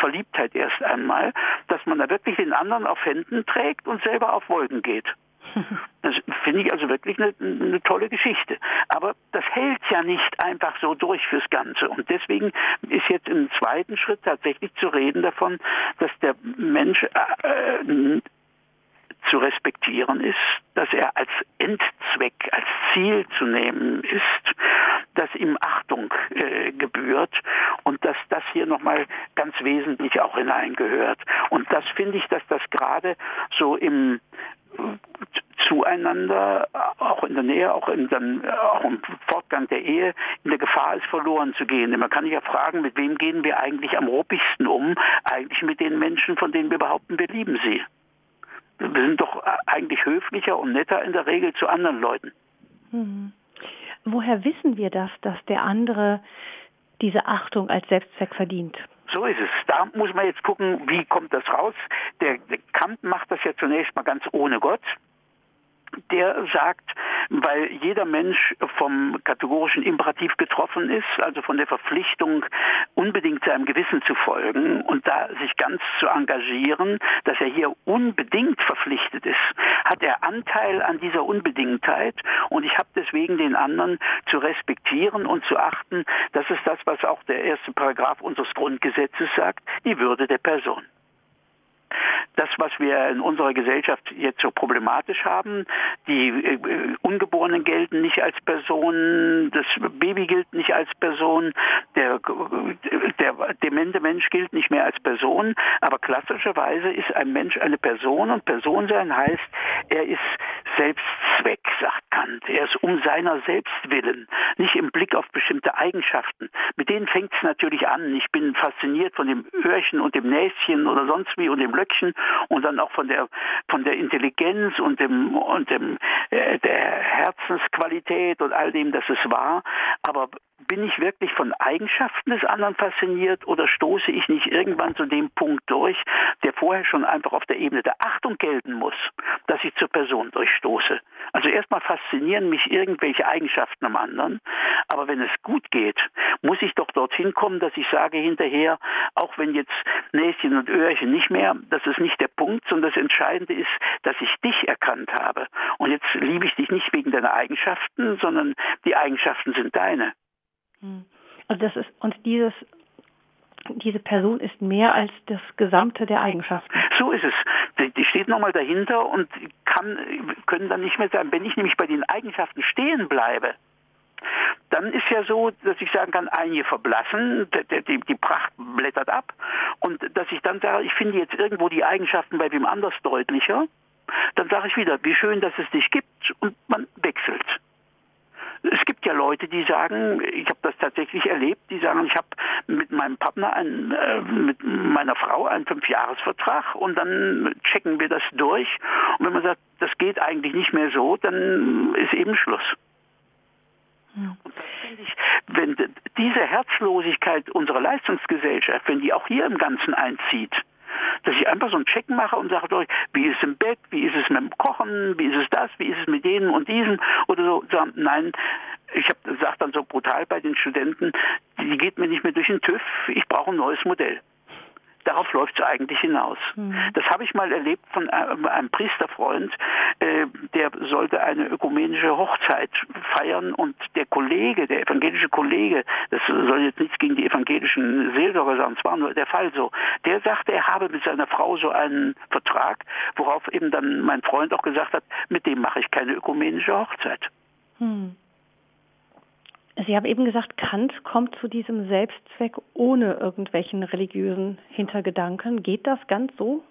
Verliebtheit erst einmal, dass man da wirklich den anderen auf Händen trägt und selber auf Wolken geht. Das finde ich also wirklich eine, eine, tolle Geschichte. Aber das hält ja nicht einfach so durch fürs Ganze. Und deswegen ist jetzt im zweiten Schritt tatsächlich zu reden davon, dass der Mensch äh, zu respektieren ist, dass er als Endzweck, als Ziel zu nehmen ist, dass ihm Achtung äh, gebührt und dass das hier nochmal ganz wesentlich auch hineingehört. Und das finde ich, dass das gerade so im zueinander, auch in der Nähe, auch, in dann, auch im Fortgang der Ehe, in der Gefahr ist, verloren zu gehen. Man kann sich ja fragen, mit wem gehen wir eigentlich am ruppigsten um? Eigentlich mit den Menschen, von denen wir behaupten, wir lieben sie. Wir sind doch eigentlich höflicher und netter in der Regel zu anderen Leuten. Hm. Woher wissen wir das, dass der andere diese Achtung als Selbstzweck verdient? So ist es. Da muss man jetzt gucken, wie kommt das raus. Der, Kant macht das ja zunächst mal ganz ohne Gott der sagt, weil jeder Mensch vom kategorischen Imperativ getroffen ist, also von der Verpflichtung, unbedingt seinem Gewissen zu folgen und da sich ganz zu engagieren, dass er hier unbedingt verpflichtet ist, hat er Anteil an dieser Unbedingtheit und ich habe deswegen den anderen zu respektieren und zu achten. Das ist das, was auch der erste Paragraph unseres Grundgesetzes sagt, die Würde der Person das, was wir in unserer Gesellschaft jetzt so problematisch haben, die äh, Ungeborenen gelten nicht als Personen, das Baby gilt nicht als Person, der, der demente Mensch gilt nicht mehr als Person, aber klassischerweise ist ein Mensch eine Person und Person sein heißt, er ist Selbstzweck, sagt Kant. Er ist um seiner selbst willen, nicht im Blick auf bestimmte Eigenschaften. Mit denen fängt es natürlich an. Ich bin fasziniert von dem Öhrchen und dem Näschen oder sonst wie und dem Löckchen und dann auch von der von der Intelligenz und dem und dem äh, der Herzensqualität und all dem, das es war. Aber bin ich wirklich von Eigenschaften des anderen fasziniert oder stoße ich nicht irgendwann zu dem Punkt durch, der vorher schon einfach auf der Ebene der Achtung gelten muss, dass ich zur Person durchstoße? Also erstmal faszinieren mich irgendwelche Eigenschaften am anderen, aber wenn es gut geht, muss ich doch dorthin kommen, dass ich sage hinterher, auch wenn jetzt Näschen und Öhrchen nicht mehr, das ist nicht der Punkt, sondern das Entscheidende ist, dass ich dich erkannt habe. Und jetzt liebe ich dich nicht wegen deiner Eigenschaften, sondern die Eigenschaften sind deine. Hm. Also das ist und dieses diese Person ist mehr als das Gesamte der Eigenschaften. So ist es. Die steht nochmal dahinter und kann, können dann nicht mehr sein. Wenn ich nämlich bei den Eigenschaften stehen bleibe, dann ist ja so, dass ich sagen kann, einige verblassen, die, die, die, Pracht blättert ab und dass ich dann sage, ich finde jetzt irgendwo die Eigenschaften bei wem anders deutlicher, dann sage ich wieder, wie schön, dass es dich gibt und man wechselt. Es gibt ja Leute, die sagen, ich habe das tatsächlich erlebt, die sagen, ich habe mit meinem Partner, ein, äh, mit meiner Frau einen Fünfjahresvertrag und dann checken wir das durch. Und wenn man sagt, das geht eigentlich nicht mehr so, dann ist eben Schluss. Ja. Und das finde ich, wenn diese Herzlosigkeit unserer Leistungsgesellschaft, wenn die auch hier im Ganzen einzieht, dass ich einfach so einen Check mache und sage euch, wie ist es im Bett, wie ist es mit dem Kochen, wie ist es das, wie ist es mit denen und diesen oder so. Nein, ich habe gesagt dann so brutal bei den Studenten, die geht mir nicht mehr durch den TÜV, ich brauche ein neues Modell. Darauf läuft es eigentlich hinaus. Mhm. Das habe ich mal erlebt von einem, einem Priesterfreund, äh, der sollte eine ökumenische Hochzeit feiern und der Kollege, der evangelische Kollege, das soll jetzt nichts gegen die evangelischen Seelsorger sagen, es war nur der Fall so, der sagte, er habe mit seiner Frau so einen Vertrag, worauf eben dann mein Freund auch gesagt hat, mit dem mache ich keine ökumenische Hochzeit. Mhm. Sie haben eben gesagt, Kant kommt zu diesem Selbstzweck ohne irgendwelchen religiösen Hintergedanken. Geht das ganz so?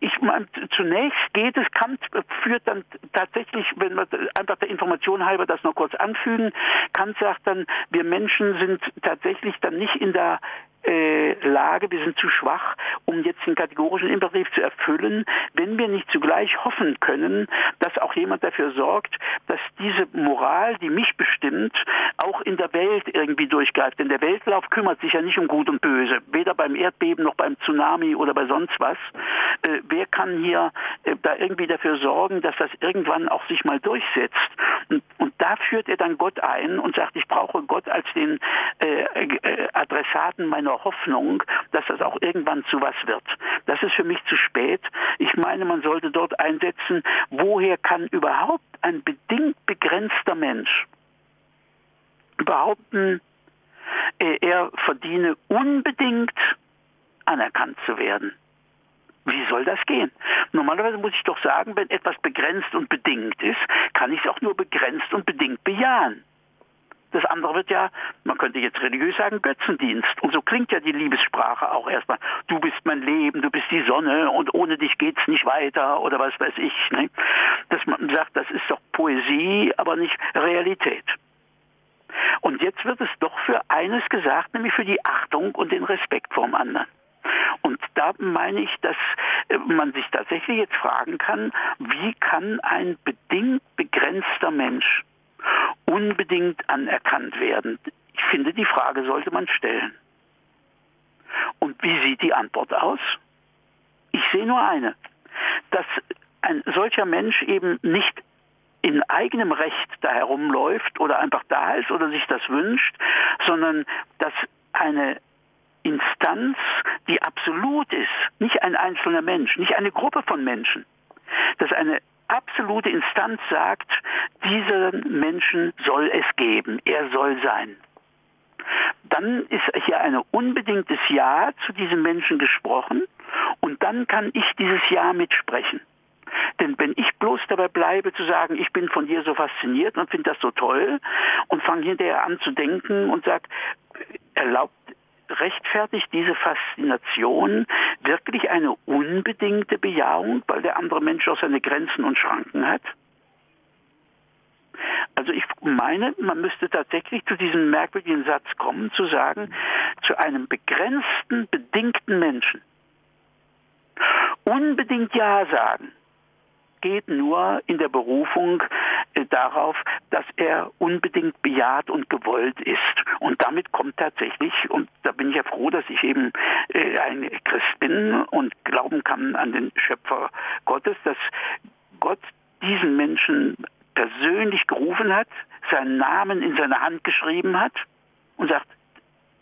Ich meine, zunächst geht es, Kant führt dann tatsächlich, wenn wir einfach der Information halber das noch kurz anfügen, Kant sagt dann, wir Menschen sind tatsächlich dann nicht in der äh, Lage, wir sind zu schwach, um jetzt den kategorischen Imperativ zu erfüllen, wenn wir nicht zugleich hoffen können, dass auch jemand dafür sorgt, dass diese Moral, die mich bestimmt, auch in der Welt irgendwie durchgreift. Denn der Weltlauf kümmert sich ja nicht um Gut und Böse, weder beim Erdbeben noch beim Tsunami oder bei sonst was. Äh, wer kann hier äh, da irgendwie dafür sorgen, dass das irgendwann auch sich mal durchsetzt? Und, und da führt er dann Gott ein und sagt, ich brauche Gott als den äh, äh Adressaten meiner einer Hoffnung, dass das auch irgendwann zu was wird. Das ist für mich zu spät. Ich meine, man sollte dort einsetzen, woher kann überhaupt ein bedingt begrenzter Mensch behaupten, er verdiene unbedingt anerkannt zu werden. Wie soll das gehen? Normalerweise muss ich doch sagen, wenn etwas begrenzt und bedingt ist, kann ich es auch nur begrenzt und bedingt bejahen. Das andere wird ja, man könnte jetzt religiös sagen, Götzendienst. Und so klingt ja die Liebessprache auch erstmal. Du bist mein Leben, du bist die Sonne und ohne dich geht's nicht weiter oder was weiß ich. Ne? Dass man sagt, das ist doch Poesie, aber nicht Realität. Und jetzt wird es doch für eines gesagt, nämlich für die Achtung und den Respekt vorm anderen. Und da meine ich, dass äh, man sich tatsächlich jetzt fragen kann, wie kann ein bedingt begrenzter Mensch unbedingt anerkannt werden? Ich finde, die Frage sollte man stellen. Und wie sieht die Antwort aus? Ich sehe nur eine, dass ein solcher Mensch eben nicht in eigenem Recht da herumläuft oder einfach da ist oder sich das wünscht, sondern dass eine Instanz, die absolut ist, nicht ein einzelner Mensch, nicht eine Gruppe von Menschen, dass eine absolute Instanz sagt, diesen Menschen soll es geben, er soll sein. Dann ist hier ein unbedingtes Ja zu diesem Menschen gesprochen und dann kann ich dieses Ja mitsprechen. Denn wenn ich bloß dabei bleibe zu sagen, ich bin von dir so fasziniert und finde das so toll und fange hinterher an zu denken und sage, erlaubt rechtfertigt diese Faszination wirklich eine unbedingte Bejahung, weil der andere Mensch auch seine Grenzen und Schranken hat? Also ich meine, man müsste tatsächlich zu diesem merkwürdigen Satz kommen, zu sagen, zu einem begrenzten, bedingten Menschen unbedingt Ja sagen geht nur in der Berufung äh, darauf, dass er unbedingt bejaht und gewollt ist. Und damit kommt tatsächlich, und da bin ich ja froh, dass ich eben äh, ein Christ bin und glauben kann an den Schöpfer Gottes, dass Gott diesen Menschen persönlich gerufen hat, seinen Namen in seine Hand geschrieben hat und sagt,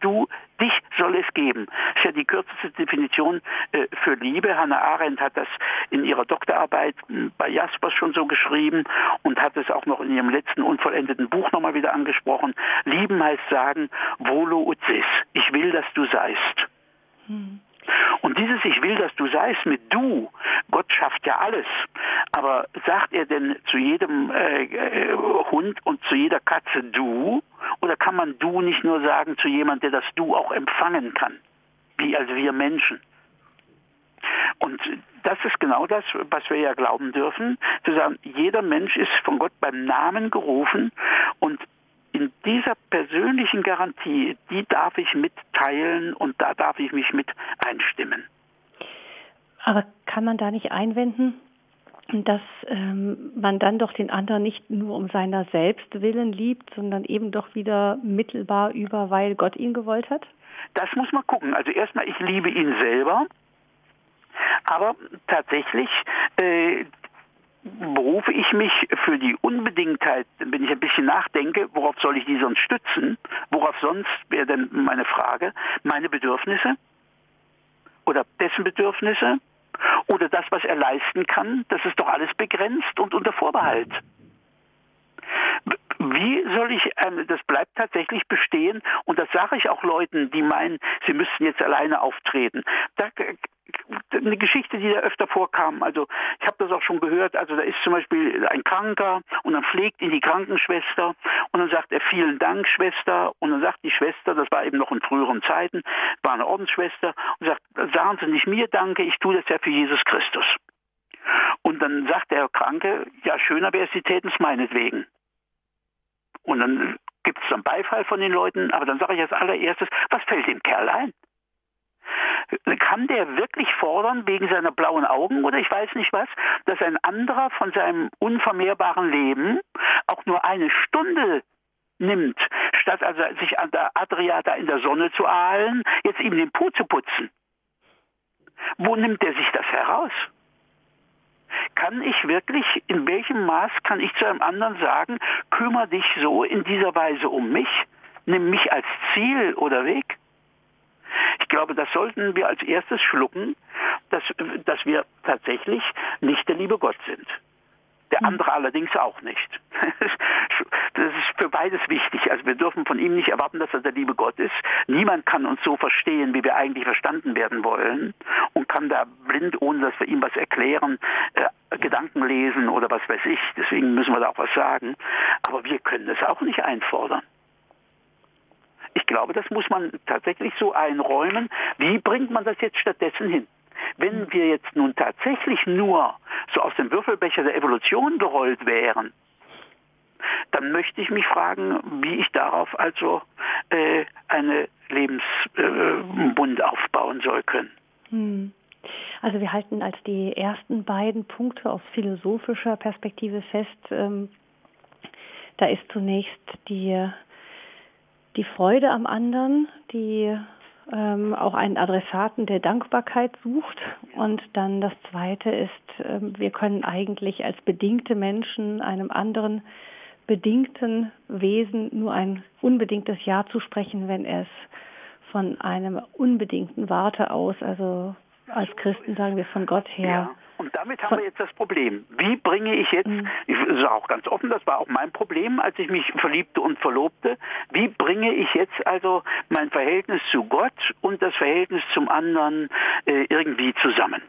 du, dich soll es geben. Das ist ja die kürzeste Definition äh, für Liebe. Hannah Arendt hat das in ihrer Doktorarbeit hm, bei Jaspers schon so geschrieben und hat es auch noch in ihrem letzten unvollendeten Buch nochmal wieder angesprochen. Lieben heißt sagen, volo ut sis. Ich will, dass du seist. Hm. Und dieses Ich will, dass du seist mit du, Gott schafft ja alles. Aber sagt er denn zu jedem äh, äh, Hund und zu jeder Katze du? Oder kann man du nicht nur sagen zu jemand, der das du auch empfangen kann? Wie also wir Menschen. Und das ist genau das, was wir ja glauben dürfen, zu sagen, jeder Mensch ist von Gott beim Namen gerufen und in dieser persönlichen Garantie, die darf ich mitteilen und da darf ich mich mit einstimmen. Aber kann man da nicht einwenden, dass ähm, man dann doch den anderen nicht nur um seiner selbst willen liebt, sondern eben doch wieder mittelbar über, weil Gott ihn gewollt hat? Das muss man gucken. Also erstmal, ich liebe ihn selber, aber tatsächlich äh, berufe ich mich für die Unbedingtheit, wenn ich ein bisschen nachdenke, worauf soll ich die sonst stützen? Worauf sonst wäre denn meine Frage? Meine Bedürfnisse? Oder dessen Bedürfnisse? Oder das, was er leisten kann? Das ist doch alles begrenzt und unter Vorbehalt. Wie soll ich, ähm, das bleibt tatsächlich bestehen und das sage ich auch Leuten, die meinen, sie müssten jetzt alleine auftreten. Da eine Geschichte, die da öfter vorkam. Also ich habe das auch schon gehört. Also da ist zum Beispiel ein Kranker und dann pflegt ihn die Krankenschwester und dann sagt er vielen Dank, Schwester. Und dann sagt die Schwester, das war eben noch in früheren Zeiten, war eine Ordensschwester und sagt, sagen Sie nicht mir Danke, ich tue das ja für Jesus Christus. Und dann sagt der Kranke, ja schöner wäre es, Sie täten es meinetwegen. Und dann gibt es dann Beifall von den Leuten, aber dann sage ich als allererstes, was fällt dem Kerl ein? Kann der wirklich fordern wegen seiner blauen Augen oder ich weiß nicht was, dass ein anderer von seinem unvermehrbaren Leben auch nur eine Stunde nimmt, statt also sich an der Adria da in der Sonne zu ahlen, jetzt ihm den Po zu putzen. Wo nimmt er sich das heraus? Kann ich wirklich, in welchem Maß kann ich zu einem anderen sagen, kümmere dich so in dieser Weise um mich, nimm mich als Ziel oder Weg? Ich glaube, das sollten wir als erstes schlucken, dass, dass wir tatsächlich nicht der liebe Gott sind. Der hm. andere allerdings auch nicht. Das ist für beides wichtig. Also wir dürfen von ihm nicht erwarten, dass er der liebe Gott ist. Niemand kann uns so verstehen, wie wir eigentlich verstanden werden wollen und kann da blind, ohne dass wir ihm was erklären, äh, Gedanken lesen oder was weiß ich. Deswegen müssen wir da auch was sagen. Aber wir können es auch nicht einfordern. Ich glaube, das muss man tatsächlich so einräumen. Wie bringt man das jetzt stattdessen hin? Wenn wir jetzt nun tatsächlich nur so aus dem Würfelbecher der Evolution gerollt wären, dann möchte ich mich fragen, wie ich darauf also äh, eine Lebensbund äh, aufbauen soll können. Hm. Also wir halten als die ersten beiden Punkte aus philosophischer Perspektive fest, ähm, da ist zunächst die, die Freude am anderen, die ähm, auch einen Adressaten der Dankbarkeit sucht. Und dann das Zweite ist, äh, wir können eigentlich als bedingte Menschen einem anderen bedingten Wesen nur ein unbedingtes Ja zu sprechen, wenn es von einem unbedingten Warte aus, also als Christen sagen wir von Gott her, ja. Und damit haben wir jetzt das Problem. Wie bringe ich jetzt, mhm. ich sage auch ganz offen, das war auch mein Problem, als ich mich verliebte und verlobte, wie bringe ich jetzt also mein Verhältnis zu Gott und das Verhältnis zum anderen äh, irgendwie zusammen?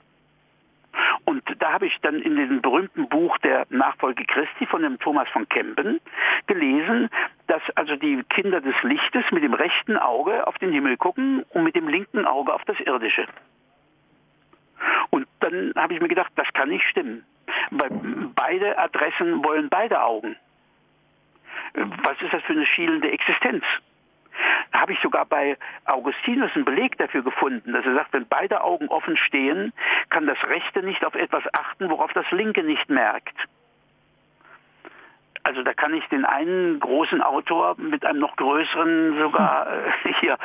Und da habe ich dann in dem berühmten Buch der Nachfolge Christi von dem Thomas von Kempen gelesen, dass also die Kinder des Lichtes mit dem rechten Auge auf den Himmel gucken und mit dem linken Auge auf das Irdische. Und dann habe ich mir gedacht, das kann nicht stimmen. Weil beide Adressen wollen beide Augen. Was ist das für eine schielende Existenz? Da habe ich sogar bei Augustinus einen Beleg dafür gefunden, dass er sagt, wenn beide Augen offen stehen, kann das Rechte nicht auf etwas achten, worauf das Linke nicht merkt. Also da kann ich den einen großen Autor mit einem noch größeren sogar äh, hier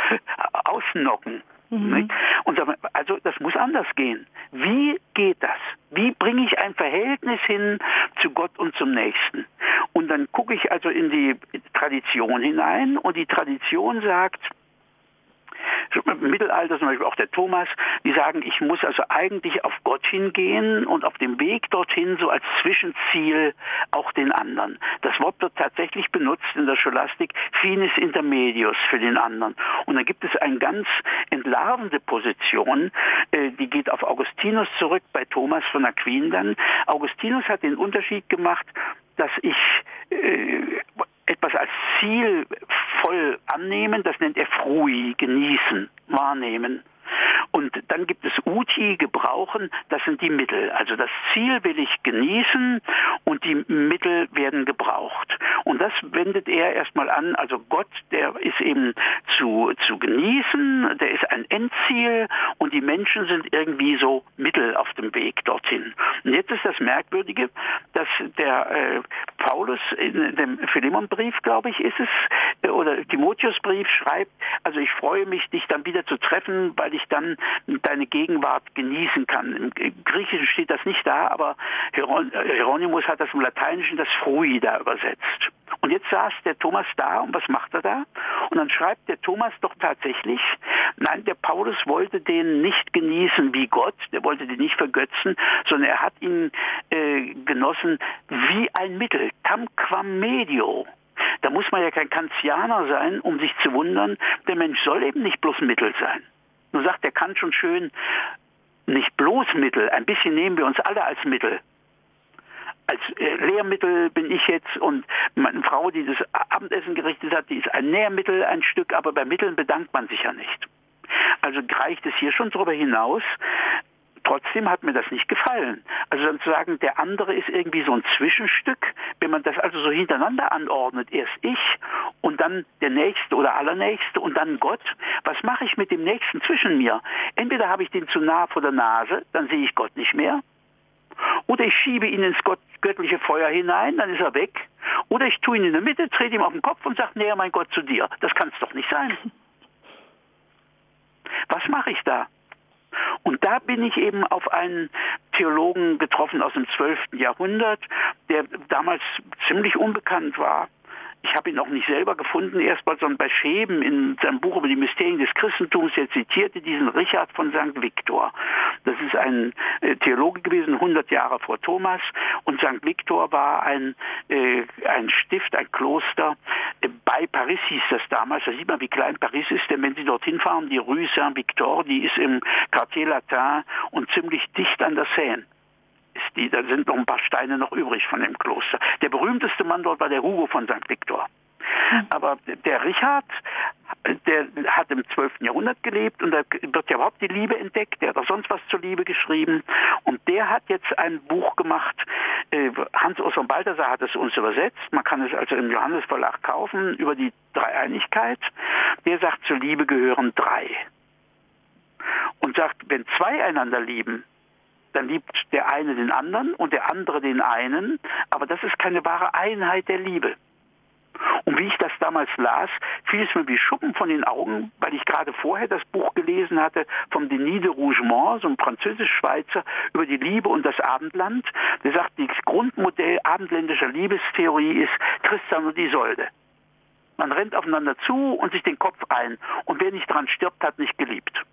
ausnocken. Mhm. Und also das muss anders gehen. Wie geht das? Wie bringe ich ein Verhältnis hin zu Gott und zum Nächsten? Und dann gucke ich also in die Tradition hinein und die Tradition sagt, im Mittelalter zum Beispiel auch der Thomas, die sagen, ich muss also eigentlich auf Gott hingehen und auf dem Weg dorthin so als Zwischenziel auch den anderen. Das Wort wird tatsächlich benutzt in der Scholastik, finis intermedius für den anderen. Und da gibt es eine ganz entlarvende Position, äh, die geht auf Augustinus zurück, bei Thomas von Aquin dann. Augustinus hat den Unterschied gemacht, dass ich äh, etwas als Ziel voll annehmen, das nennt er frui, genießen, wahrnehmen. Und dann gibt es Uti, gebrauchen, das sind die Mittel. Also das Ziel will ich genießen und die Mittel werden gebraucht. Und das wendet er erstmal an. Also Gott, der ist eben zu, zu genießen, der ist ein Endziel und die Menschen sind irgendwie so Mittel auf dem Weg dorthin. Und jetzt ist das Merkwürdige, dass der äh, Paulus in dem Philemonbrief, glaube ich, ist es, äh, oder Timotheusbrief schreibt, also ich freue mich, dich dann wieder zu treffen, weil ich dann deine Gegenwart genießen kann. Im Griechischen steht das nicht da, aber Hieronymus hat das im Lateinischen das Frui da übersetzt. Und jetzt saß der Thomas da und was macht er da? Und dann schreibt der Thomas doch tatsächlich, nein, der Paulus wollte den nicht genießen wie Gott, der wollte den nicht vergötzen, sondern er hat ihn äh, genossen wie ein Mittel, tam quam medio. Da muss man ja kein Kantianer sein, um sich zu wundern, der Mensch soll eben nicht bloß Mittel sein. Nur sagt der Kant schon schön, nicht bloß Mittel, ein bisschen nehmen wir uns alle als Mittel. Als äh, Lehrmittel bin ich jetzt und meine Frau, die das Abendessen gerichtet hat, die ist ein Nährmittel, ein Stück, aber bei Mitteln bedankt man sich ja nicht. Also reicht es hier schon darüber hinaus, Trotzdem hat mir das nicht gefallen. Also dann zu sagen, der andere ist irgendwie so ein Zwischenstück, wenn man das also so hintereinander anordnet, erst ich und dann der Nächste oder Allernächste und dann Gott, was mache ich mit dem Nächsten zwischen mir? Entweder habe ich den zu nah vor der Nase, dann sehe ich Gott nicht mehr, oder ich schiebe ihn ins Gott, göttliche Feuer hinein, dann ist er weg. Oder ich tue ihn in der Mitte, trete ihm auf den Kopf und sage, näher mein Gott zu dir. Das kann es doch nicht sein. Was mache ich da? Und da bin ich eben auf einen Theologen getroffen aus dem 12. Jahrhundert, der damals ziemlich unbekannt war ich habe ihn auch nicht selber gefunden, erstmal, sondern bei Scheben in seinem Buch über die Mysterien des Christentums, er zitierte diesen Richard von St. Victor. Das ist ein äh, Theologe gewesen, 100 Jahre vor Thomas. Und St. Victor war ein, äh, ein Stift, ein Kloster. Äh, bei Paris hieß das damals. Da sieht man, wie klein Paris ist. Denn wenn Sie dorthin fahren, die Rue Saint-Victor, die ist im Quartier Latin und ziemlich dicht an der Seine ist die, da sind noch ein paar Steine noch übrig von dem Kloster. Der berühmteste Mann dort war der Hugo von St. Victor. Hm. Aber der Richard, der hat im 12. Jahrhundert gelebt und da wird ja überhaupt die Liebe entdeckt. Der hat auch sonst was zur Liebe geschrieben. Und der hat jetzt ein Buch gemacht. Äh, Hans Oswald Balthasar hat es uns übersetzt. Man kann es also im Johannes Verlag kaufen über die Dreieinigkeit. Der sagt, zur Liebe gehören drei. Und sagt, wenn zwei einander lieben, dann liebt der eine den anderen und der andere den einen, aber das ist keine wahre Einheit der Liebe. Und wie ich das damals las, fiel es mir wie Schuppen von den Augen, weil ich gerade vorher das Buch gelesen hatte vom Denis de Rougemont, so ein französisch-Schweizer, über die Liebe und das Abendland. Der sagt, das Grundmodell abendländischer Liebestheorie ist Tristan und Isolde. Man rennt aufeinander zu und sich den Kopf ein. Und wer nicht dran stirbt, hat nicht geliebt.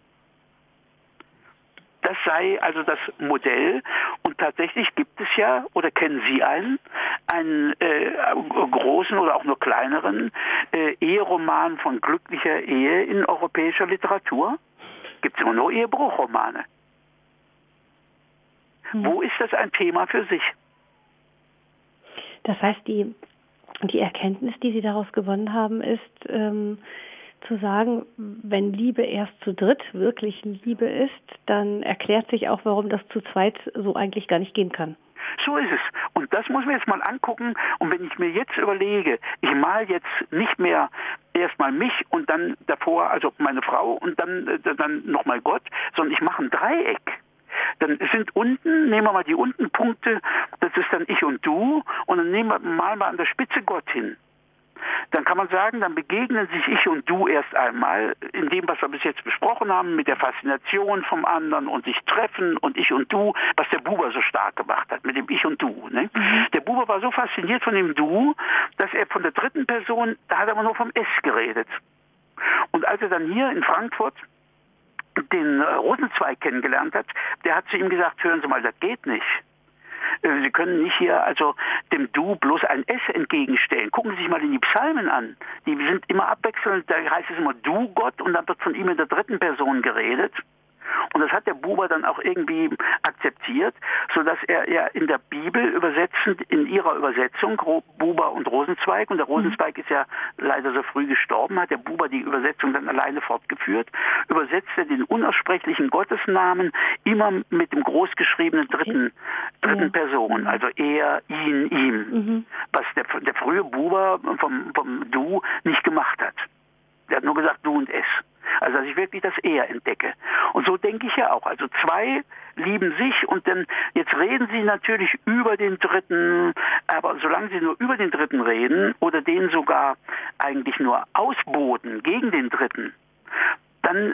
Das sei also das Modell. Und tatsächlich gibt es ja, oder kennen Sie einen, einen äh, großen oder auch nur kleineren äh, Eheroman von glücklicher Ehe in europäischer Literatur? Gibt es immer nur Ehebruchromane. Hm. Wo ist das ein Thema für sich? Das heißt, die, die Erkenntnis, die Sie daraus gewonnen haben, ist, ähm, zu sagen, wenn Liebe erst zu dritt wirklich Liebe ist, dann erklärt sich auch, warum das zu zweit so eigentlich gar nicht gehen kann. So ist es. Und das muss man jetzt mal angucken. Und wenn ich mir jetzt überlege, ich mal jetzt nicht mehr erstmal mich und dann davor, also meine Frau und dann, äh, dann nochmal Gott, sondern ich mache ein Dreieck. Dann sind unten, nehmen wir mal die unten Punkte, das ist dann ich und du, und dann nehmen wir mal mal an der Spitze Gott hin dann kann man sagen, dann begegnen sich ich und du erst einmal in dem, was wir bis jetzt besprochen haben, mit der Faszination vom anderen und sich treffen und ich und du, was der Buber so stark gemacht hat, mit dem Ich und Du. Ne? Mhm. Der Buber war so fasziniert von dem Du, dass er von der dritten Person, da hat er aber nur vom S geredet. Und als er dann hier in Frankfurt den äh, Rosenzweig kennengelernt hat, der hat zu ihm gesagt, hören Sie mal, das geht nicht. Äh, Sie können nicht hier also dem Du bloß ein S entgegenstellen. Gucken Sie sich mal in die Psalmen an. Die sind immer abwechselnd. Da heißt es immer Du Gott und dann wird von ihm in der dritten Person geredet. Und das hat der Buber dann auch irgendwie akzeptiert, sodass er ja in der Bibel übersetzend, in ihrer Übersetzung, Buber und Rosenzweig, und der mhm. Rosenzweig ist ja leider so früh gestorben, hat der Buber die Übersetzung dann alleine fortgeführt, übersetzte den unaussprechlichen Gottesnamen immer mit dem großgeschriebenen dritten, dritten ja. Person, also er, ihn, ihm, mhm. was der, der frühe Buber vom, vom Du nicht gemacht hat. Der hat nur gesagt du und es. Also dass ich wirklich das Er entdecke. Und so denke ich ja auch. Also zwei lieben sich und dann jetzt reden sie natürlich über den Dritten, aber solange sie nur über den Dritten reden oder den sogar eigentlich nur ausboten gegen den Dritten, dann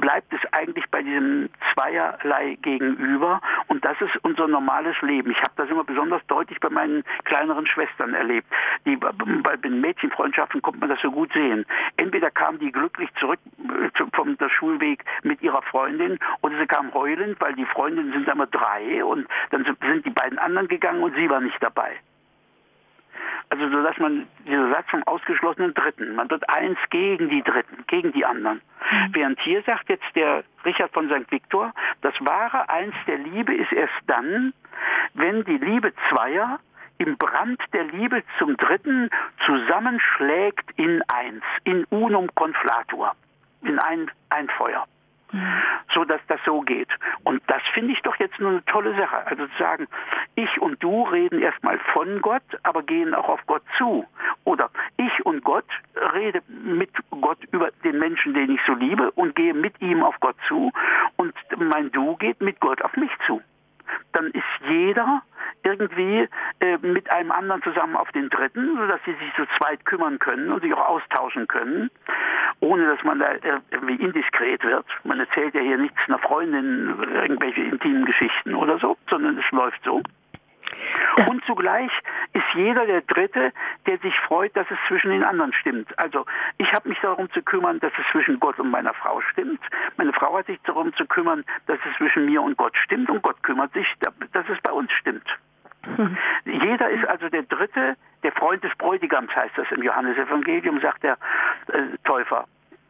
bleibt es eigentlich bei diesem Zweierlei gegenüber und das ist unser normales Leben. Ich habe das immer besonders deutlich bei meinen kleineren Schwestern erlebt. Die, bei den Mädchenfreundschaften konnte man das so gut sehen. Entweder kamen die glücklich zurück äh, vom Schulweg mit ihrer Freundin oder sie kamen heulend, weil die Freundinnen sind immer drei und dann sind die beiden anderen gegangen und sie war nicht dabei. Also so dass man dieser Satz vom ausgeschlossenen Dritten, man wird eins gegen die Dritten, gegen die anderen. Mhm. Während hier sagt jetzt der Richard von St. Victor, das wahre Eins der Liebe ist erst dann, wenn die Liebe zweier im Brand der Liebe zum Dritten zusammenschlägt in eins, in unum conflatur, in ein, ein Feuer so dass das so geht. Und das finde ich doch jetzt nur eine tolle Sache. Also zu sagen, ich und du reden erstmal von Gott, aber gehen auch auf Gott zu. Oder ich und Gott rede mit Gott über den Menschen, den ich so liebe und gehe mit ihm auf Gott zu und mein Du geht mit Gott auf mich zu. Dann ist jeder irgendwie äh, mit einem anderen zusammen auf den dritten, sodass sie sich zu zweit kümmern können und sich auch austauschen können, ohne dass man da irgendwie indiskret wird. Man erzählt ja hier nichts einer Freundin, irgendwelche intimen Geschichten oder so, sondern es läuft so. Und zugleich ist jeder der Dritte, der sich freut, dass es zwischen den anderen stimmt. Also ich habe mich darum zu kümmern, dass es zwischen Gott und meiner Frau stimmt. Meine Frau hat sich darum zu kümmern, dass es zwischen mir und Gott stimmt. Und Gott kümmert sich, dass es bei uns stimmt. Hm. Jeder ist also der Dritte, der Freund des Bräutigams heißt das im Johannesevangelium, sagt der äh, Täufer.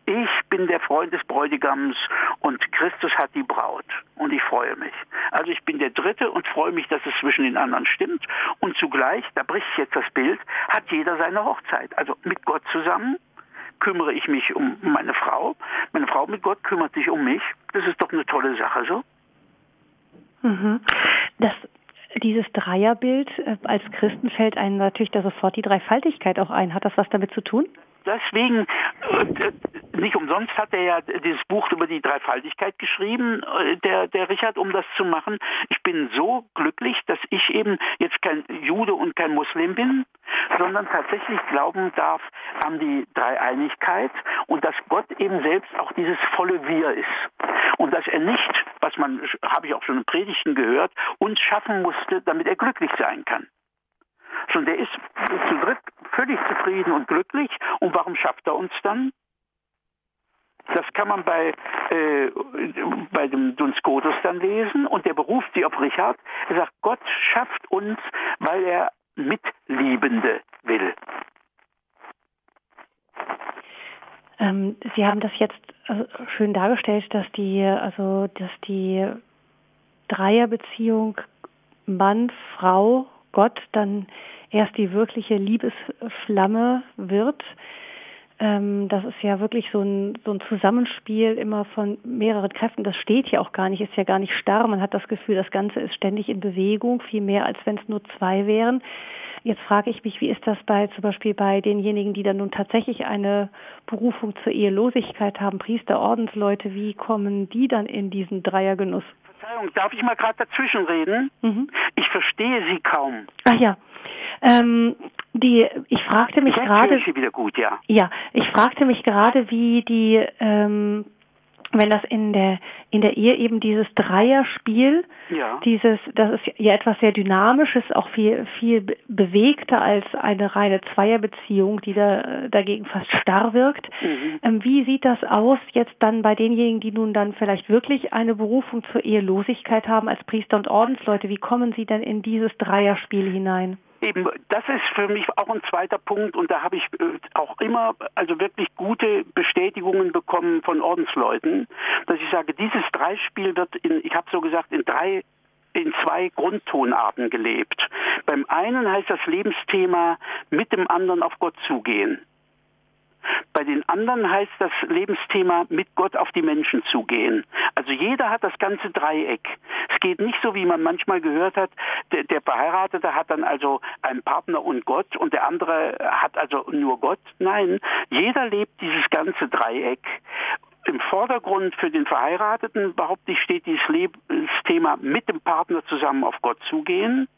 Ich bin der Freund des Bräutigams und Christus hat die Braut und ich freue mich. Also ich bin der Dritte und freue mich, dass es zwischen den anderen stimmt und zugleich, da bricht jetzt das Bild, hat jeder seine Hochzeit. Also mit Gott zusammen kümmere ich mich um meine Frau, meine Frau mit Gott kümmert sich um mich. Das ist doch eine tolle Sache so. Mhm. Das dieses Dreierbild äh, als Christen fällt einem natürlich da sofort die Dreifaltigkeit auch ein. Hat das was damit zu tun? Deswegen, äh, nicht umsonst hat er ja dieses Buch über die Dreifaltigkeit geschrieben, äh, der, der Richard, um das zu machen. Ich bin so glücklich, dass ich eben jetzt kein Jude und kein Muslim bin, sondern tatsächlich glauben darf an die Dreieinigkeit und dass Gott eben selbst auch dieses volle Wir ist. Und dass er nicht, was man, habe ich auch schon in Predigten gehört, uns schaffen musste, damit er glücklich sein kann sondern der ist zu dritt völlig zufrieden und glücklich. Und warum schafft er uns dann? Das kann man bei, äh, bei dem Dunscotus dann lesen und der beruft sie auf Richard. Er sagt, Gott schafft uns, weil er Mitliebende will. Ähm, sie haben das jetzt äh, schön dargestellt, dass die, also, dass die Dreierbeziehung Mann, Frau, Gott dann erst die wirkliche Liebesflamme wird. Ähm, das ist ja wirklich so ein, so ein Zusammenspiel immer von mehreren Kräften. Das steht ja auch gar nicht, ist ja gar nicht starr. Man hat das Gefühl, das Ganze ist ständig in Bewegung, viel mehr als wenn es nur zwei wären. Jetzt frage ich mich, wie ist das bei zum Beispiel bei denjenigen, die dann nun tatsächlich eine Berufung zur Ehelosigkeit haben, Priester, Ordensleute, wie kommen die dann in diesen Dreiergenuss? Verzeihung, darf ich mal gerade dazwischen reden? Mhm. Ich verstehe Sie kaum. Ach ja. Ähm, die, ich fragte mich gerade. wieder gut, ja. Ja, ich fragte mich gerade, wie die ähm, wenn das in der in der Ehe eben dieses Dreierspiel, ja. dieses, das ist ja etwas sehr Dynamisches, auch viel viel bewegter als eine reine Zweierbeziehung, die da dagegen fast starr wirkt. Mhm. Ähm, wie sieht das aus jetzt dann bei denjenigen, die nun dann vielleicht wirklich eine Berufung zur Ehelosigkeit haben als Priester und Ordensleute? Wie kommen sie denn in dieses Dreierspiel hinein? Eben, das ist für mich auch ein zweiter Punkt und da habe ich äh, auch immer also wirklich gute Bestätigungen bekommen von Ordensleuten, dass ich sage, dieses Dreispiel wird in, ich habe so gesagt, in drei in zwei Grundtonarten gelebt. Beim einen heißt das Lebensthema mit dem anderen auf Gott zugehen. Bei den anderen heißt das Lebensthema mit Gott auf die Menschen zugehen. Also jeder hat das ganze Dreieck. Es geht nicht so, wie man manchmal gehört hat, der, der Verheiratete hat dann also einen Partner und Gott und der andere hat also nur Gott. Nein, jeder lebt dieses ganze Dreieck im Vordergrund für den Verheirateten, behaupte ich, steht dieses Lebensthema mit dem Partner zusammen auf Gott zugehen.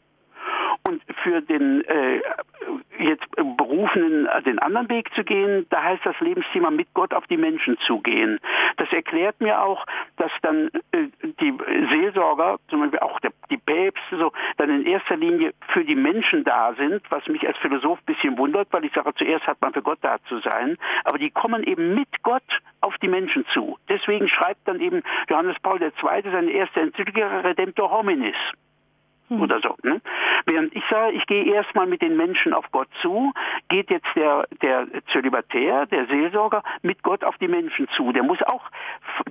Und für den äh, jetzt Berufenen den anderen Weg zu gehen, da heißt das Lebensthema mit Gott auf die Menschen zugehen. Das erklärt mir auch, dass dann äh, die Seelsorger, zum Beispiel auch der, die Päpste, so, dann in erster Linie für die Menschen da sind, was mich als Philosoph ein bisschen wundert, weil ich sage, zuerst hat man für Gott da zu sein, aber die kommen eben mit Gott auf die Menschen zu. Deswegen schreibt dann eben Johannes Paul II. seine erste Enzyklika Redemptor Hominis hm. oder so. Ne? Während ich sage, ich gehe erstmal mit den Menschen auf Gott zu, geht jetzt der, der Zölibatär, der Seelsorger mit Gott auf die Menschen zu. Der muss auch,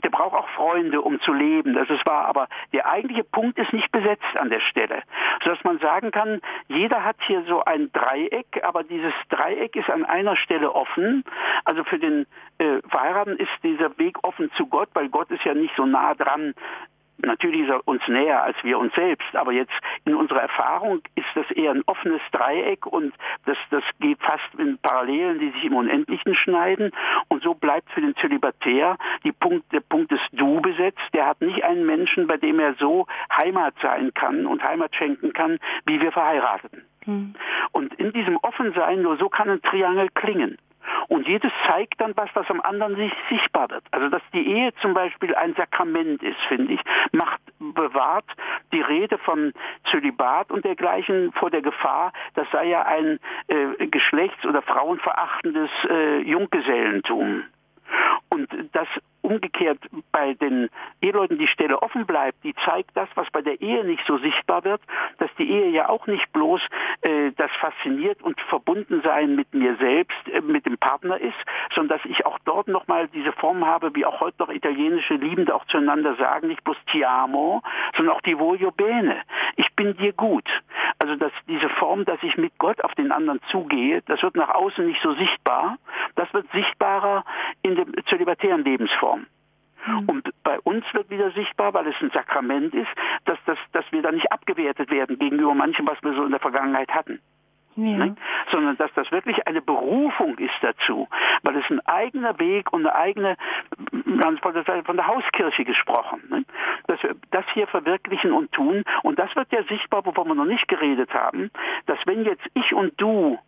der braucht auch Freunde, um zu leben. Das ist wahr, aber der eigentliche Punkt ist nicht besetzt an der Stelle. Sodass man sagen kann, jeder hat hier so ein Dreieck, aber dieses Dreieck ist an einer Stelle offen. Also für den äh, Verheirateten ist dieser Weg offen zu Gott, weil Gott ist ja nicht so nah dran Natürlich ist er uns näher als wir uns selbst, aber jetzt in unserer Erfahrung ist das eher ein offenes Dreieck und das, das geht fast in Parallelen, die sich im Unendlichen schneiden. Und so bleibt für den Zölibatär Punkt, der Punkt des Du besetzt. Der hat nicht einen Menschen, bei dem er so Heimat sein kann und Heimat schenken kann, wie wir Verheirateten. Hm. Und in diesem Offensein, nur so kann ein Triangel klingen. Und jedes zeigt dann was, was am anderen sich sichtbar wird. Also dass die Ehe zum Beispiel ein Sakrament ist, finde ich, macht bewahrt die Rede von Zölibat und dergleichen vor der Gefahr, das sei ja ein äh, geschlechts- oder frauenverachtendes äh, Junggesellentum. Und das umgekehrt bei den Eheleuten die Stelle offen bleibt, die zeigt das, was bei der Ehe nicht so sichtbar wird, dass die Ehe ja auch nicht bloß äh, das fasziniert und verbunden sein mit mir selbst, äh, mit dem Partner ist, sondern dass ich auch dort nochmal diese Form habe, wie auch heute noch italienische Liebende auch zueinander sagen, nicht bloß ti amo, sondern auch die voglio bene. Ich bin dir gut. Also dass diese Form, dass ich mit Gott auf den anderen zugehe, das wird nach außen nicht so sichtbar, das wird sichtbarer in der zölibatären Lebensform. Mhm. Und bei uns wird wieder sichtbar, weil es ein Sakrament ist, dass, dass, dass wir da nicht abgewertet werden gegenüber manchem, was wir so in der Vergangenheit hatten. Ja. Ne? sondern dass das wirklich eine Berufung ist dazu, weil es ein eigener Weg und eine eigene, von der Hauskirche gesprochen, ne? dass wir das hier verwirklichen und tun. Und das wird ja sichtbar, wovon wir noch nicht geredet haben, dass wenn jetzt ich und du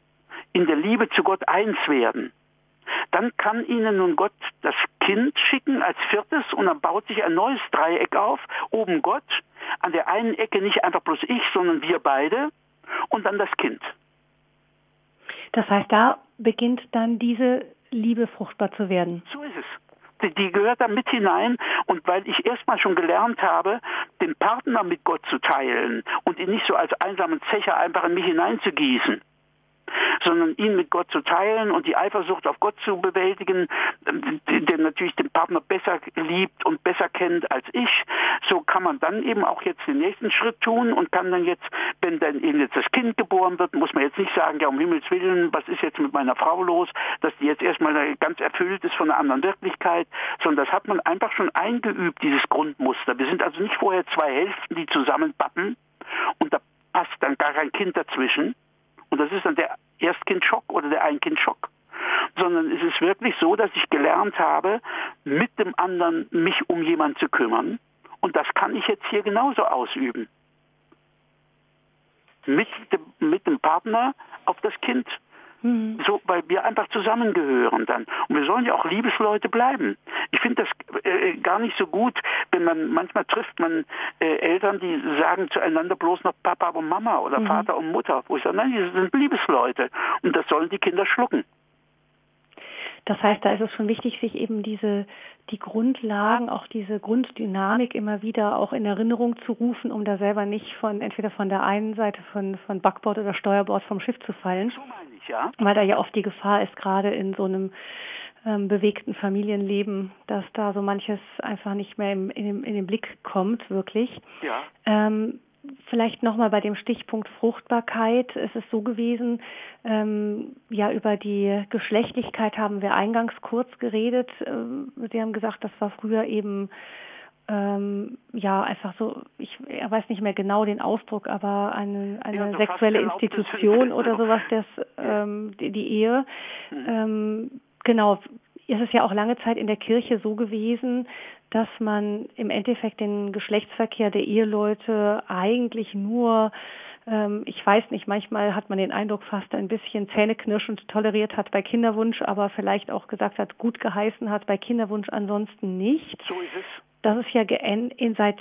in der Liebe zu Gott eins werden, dann kann ihnen nun Gott das Kind schicken als viertes und dann baut sich ein neues Dreieck auf. Oben Gott, an der einen Ecke nicht einfach bloß ich, sondern wir beide und dann das Kind. Das heißt, da beginnt dann diese Liebe fruchtbar zu werden. So ist es die gehört da mit hinein. Und weil ich erstmal schon gelernt habe, den Partner mit Gott zu teilen und ihn nicht so als einsamen Zecher einfach in mich hineinzugießen, sondern ihn mit Gott zu teilen und die Eifersucht auf Gott zu bewältigen, der natürlich den Partner besser liebt und besser kennt als ich. So kann man dann eben auch jetzt den nächsten Schritt tun und kann dann jetzt, wenn dann eben jetzt das Kind geboren wird, muss man jetzt nicht sagen, ja um Himmels Willen, was ist jetzt mit meiner Frau los, dass die jetzt erstmal ganz erfüllt ist von einer anderen Wirklichkeit, sondern das hat man einfach schon eingeübt, dieses Grundmuster. Wir sind also nicht vorher zwei Hälften, die zusammenpappen und da passt dann gar kein Kind dazwischen, und das ist dann der Erstkindsschock oder der Einkindschock. Sondern es ist wirklich so, dass ich gelernt habe, mit dem anderen mich um jemanden zu kümmern. Und das kann ich jetzt hier genauso ausüben. Mit dem, mit dem Partner auf das Kind Mhm. So, weil wir einfach zusammengehören dann. Und wir sollen ja auch Liebesleute bleiben. Ich finde das äh, gar nicht so gut, wenn man, manchmal trifft man äh, Eltern, die sagen zueinander bloß noch Papa und Mama oder mhm. Vater und Mutter. Wo ich sage, nein, die sind Liebesleute. Und das sollen die Kinder schlucken. Das heißt, da ist es schon wichtig, sich eben diese die Grundlagen, auch diese Grunddynamik immer wieder auch in Erinnerung zu rufen, um da selber nicht von entweder von der einen Seite von von Backbord oder Steuerbord vom Schiff zu fallen. Weil da ja oft die Gefahr ist, gerade in so einem ähm, bewegten Familienleben, dass da so manches einfach nicht mehr im, in, in den Blick kommt, wirklich. Ja. Ähm, vielleicht nochmal bei dem Stichpunkt Fruchtbarkeit. Es ist so gewesen, ähm, ja, über die Geschlechtlichkeit haben wir eingangs kurz geredet. Ähm, Sie haben gesagt, das war früher eben ähm, ja einfach so, ich er weiß nicht mehr genau den Ausdruck, aber eine, eine ja, sexuelle Institution oder sowas, das ähm, die, die Ehe. Mhm. Ähm, genau, es ist ja auch lange Zeit in der Kirche so gewesen, dass man im Endeffekt den Geschlechtsverkehr der Eheleute eigentlich nur ähm, ich weiß nicht, manchmal hat man den Eindruck fast ein bisschen zähneknirschend toleriert hat bei Kinderwunsch, aber vielleicht auch gesagt hat, gut geheißen hat bei Kinderwunsch ansonsten nicht. So ist es. Das ist ja in, seit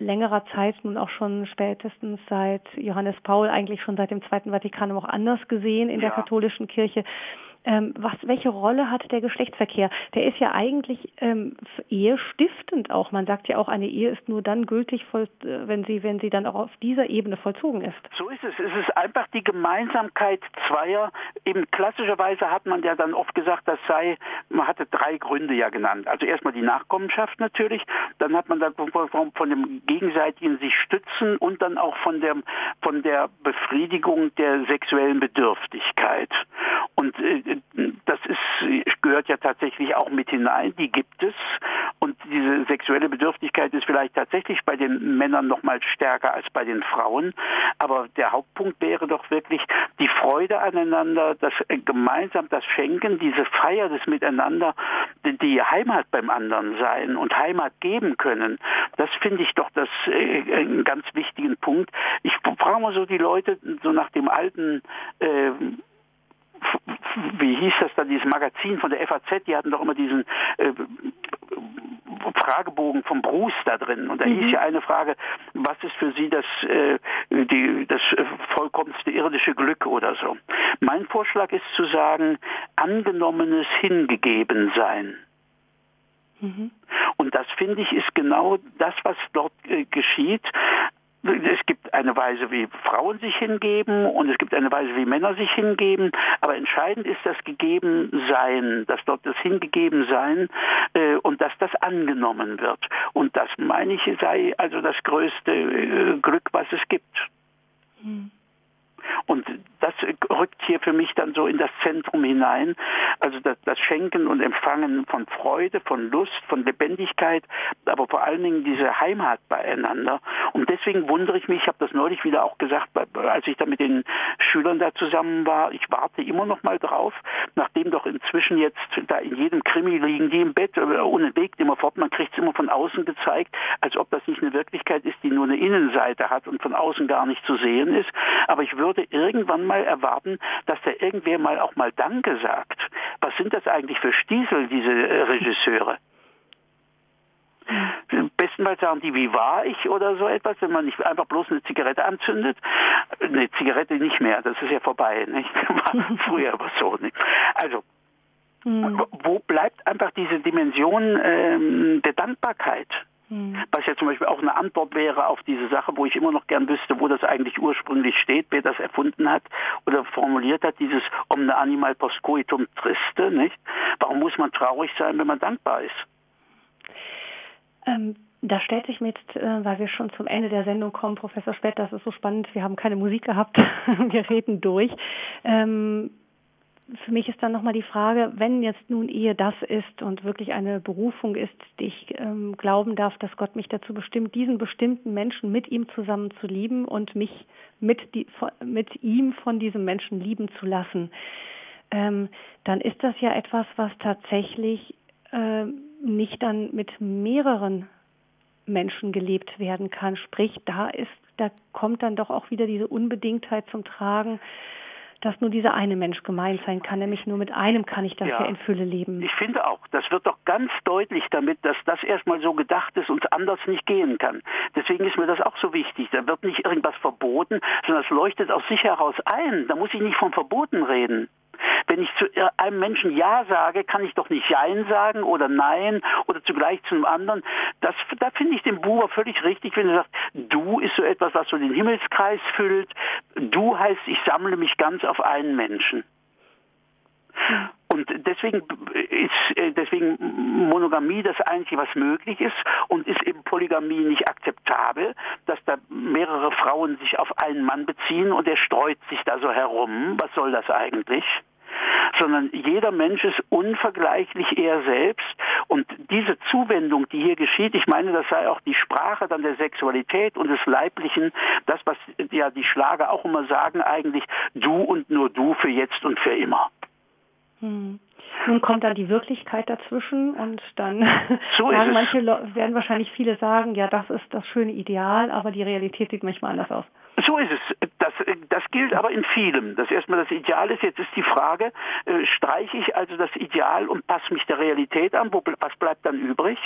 längerer Zeit, nun auch schon spätestens seit Johannes Paul, eigentlich schon seit dem Zweiten Vatikanum auch anders gesehen in ja. der katholischen Kirche. Ähm, was, welche Rolle hat der Geschlechtsverkehr? Der ist ja eigentlich ähm, ehestiftend auch. Man sagt ja auch, eine Ehe ist nur dann gültig, voll, äh, wenn sie, wenn sie dann auch auf dieser Ebene vollzogen ist. So ist es. Es ist einfach die Gemeinsamkeit zweier. Eben klassischerweise hat man ja dann oft gesagt, das sei, man hatte drei Gründe ja genannt. Also erstmal die Nachkommenschaft natürlich, dann hat man dann von, von dem gegenseitigen sich stützen und dann auch von der, von der Befriedigung der sexuellen Bedürftigkeit. Und äh, das ist, gehört ja tatsächlich auch mit hinein, die gibt es. Und diese sexuelle Bedürftigkeit ist vielleicht tatsächlich bei den Männern noch mal stärker als bei den Frauen. Aber der Hauptpunkt wäre doch wirklich die Freude aneinander, das äh, gemeinsam das Schenken, diese Feier des Miteinander, die Heimat beim anderen sein und Heimat geben können. Das finde ich doch das äh, einen ganz wichtigen Punkt. Ich frage mal so die Leute so nach dem alten äh, wie hieß das dann, dieses Magazin von der FAZ, die hatten doch immer diesen äh, Fragebogen vom Bruce da drin. Und da mhm. hieß ja eine Frage, was ist für Sie das, äh, die, das äh, vollkommenste irdische Glück oder so. Mein Vorschlag ist zu sagen, angenommenes Hingegebensein. Mhm. Und das finde ich ist genau das, was dort äh, geschieht es gibt eine Weise, wie Frauen sich hingeben und es gibt eine Weise, wie Männer sich hingeben. Aber entscheidend ist das Gegebensein, dass dort das Hingegebensein äh, und dass das angenommen wird. Und das meine ich sei also das größte äh, Glück, was es gibt. Hm. Und das rückt hier für mich dann so in das Zentrum hinein. Also das, das, Schenken und Empfangen von Freude, von Lust, von Lebendigkeit, aber vor allen Dingen diese Heimat beieinander. Und deswegen wundere ich mich, ich habe das neulich wieder auch gesagt, als ich da mit den Schülern da zusammen war, ich warte immer noch mal drauf, nachdem doch inzwischen jetzt da in jedem Krimi liegen die im Bett, ohne Weg immer fort, man kriegt es immer von außen gezeigt, als ob das nicht eine Wirklichkeit ist, die nur eine Innenseite hat und von außen gar nicht zu sehen ist. Aber ich würde irgendwann mal erwarten, dass da irgendwer mal auch mal Danke sagt. Was sind das eigentlich für Stiesel, diese äh, Regisseure? Bestenfalls sagen die, wie war ich oder so etwas, wenn man nicht einfach bloß eine Zigarette anzündet. Eine Zigarette nicht mehr, das ist ja vorbei, nicht? War früher aber so, nicht? Also, hm. wo bleibt einfach diese Dimension ähm, der Dankbarkeit? Hm. Was ja zum Beispiel auch eine Antwort wäre auf diese Sache, wo ich immer noch gern wüsste, wo das eigentlich ursprünglich steht, wer das erfunden hat oder formuliert hat, dieses omne animal post coitum triste, nicht? Warum muss man traurig sein, wenn man dankbar ist? Ähm, da stellt sich mir jetzt, äh, weil wir schon zum Ende der Sendung kommen, Professor Spett, das ist so spannend, wir haben keine Musik gehabt, wir reden durch. Ähm, für mich ist dann nochmal die Frage, wenn jetzt nun Ehe das ist und wirklich eine Berufung ist, die ich ähm, glauben darf, dass Gott mich dazu bestimmt, diesen bestimmten Menschen mit ihm zusammen zu lieben und mich mit, die, mit ihm von diesem Menschen lieben zu lassen, ähm, dann ist das ja etwas, was tatsächlich äh, nicht dann mit mehreren Menschen gelebt werden kann. Sprich, da ist, da kommt dann doch auch wieder diese Unbedingtheit zum Tragen, dass nur dieser eine Mensch gemeint sein kann, nämlich nur mit einem kann ich das ja, in Fülle leben. Ich finde auch, das wird doch ganz deutlich damit, dass das erstmal so gedacht ist und anders nicht gehen kann. Deswegen ist mir das auch so wichtig. Da wird nicht irgendwas verboten, sondern es leuchtet aus sich heraus ein. Da muss ich nicht von Verboten reden. Wenn ich zu einem Menschen Ja sage, kann ich doch nicht Jein sagen oder Nein oder zugleich zu einem anderen. Das, da finde ich den Buber völlig richtig, wenn er sagt, du ist so etwas, was so den Himmelskreis füllt. Du heißt, ich sammle mich ganz auf einen Menschen. Und deswegen ist äh, deswegen Monogamie das Einzige, was möglich ist und ist eben Polygamie nicht akzeptabel, dass da mehrere Frauen sich auf einen Mann beziehen und er streut sich da so herum. Was soll das eigentlich? Sondern jeder Mensch ist unvergleichlich er selbst. Und diese Zuwendung, die hier geschieht, ich meine, das sei auch die Sprache dann der Sexualität und des Leiblichen, das, was ja die Schlager auch immer sagen, eigentlich du und nur du für jetzt und für immer. Hm. Nun kommt da die Wirklichkeit dazwischen und dann so manche werden wahrscheinlich viele sagen, ja, das ist das schöne Ideal, aber die Realität sieht manchmal anders aus. So ist es. Das, das gilt aber in vielem. Das erstmal das Ideal ist. Jetzt ist die Frage, äh, streiche ich also das Ideal und passe mich der Realität an? Wo, was bleibt dann übrig?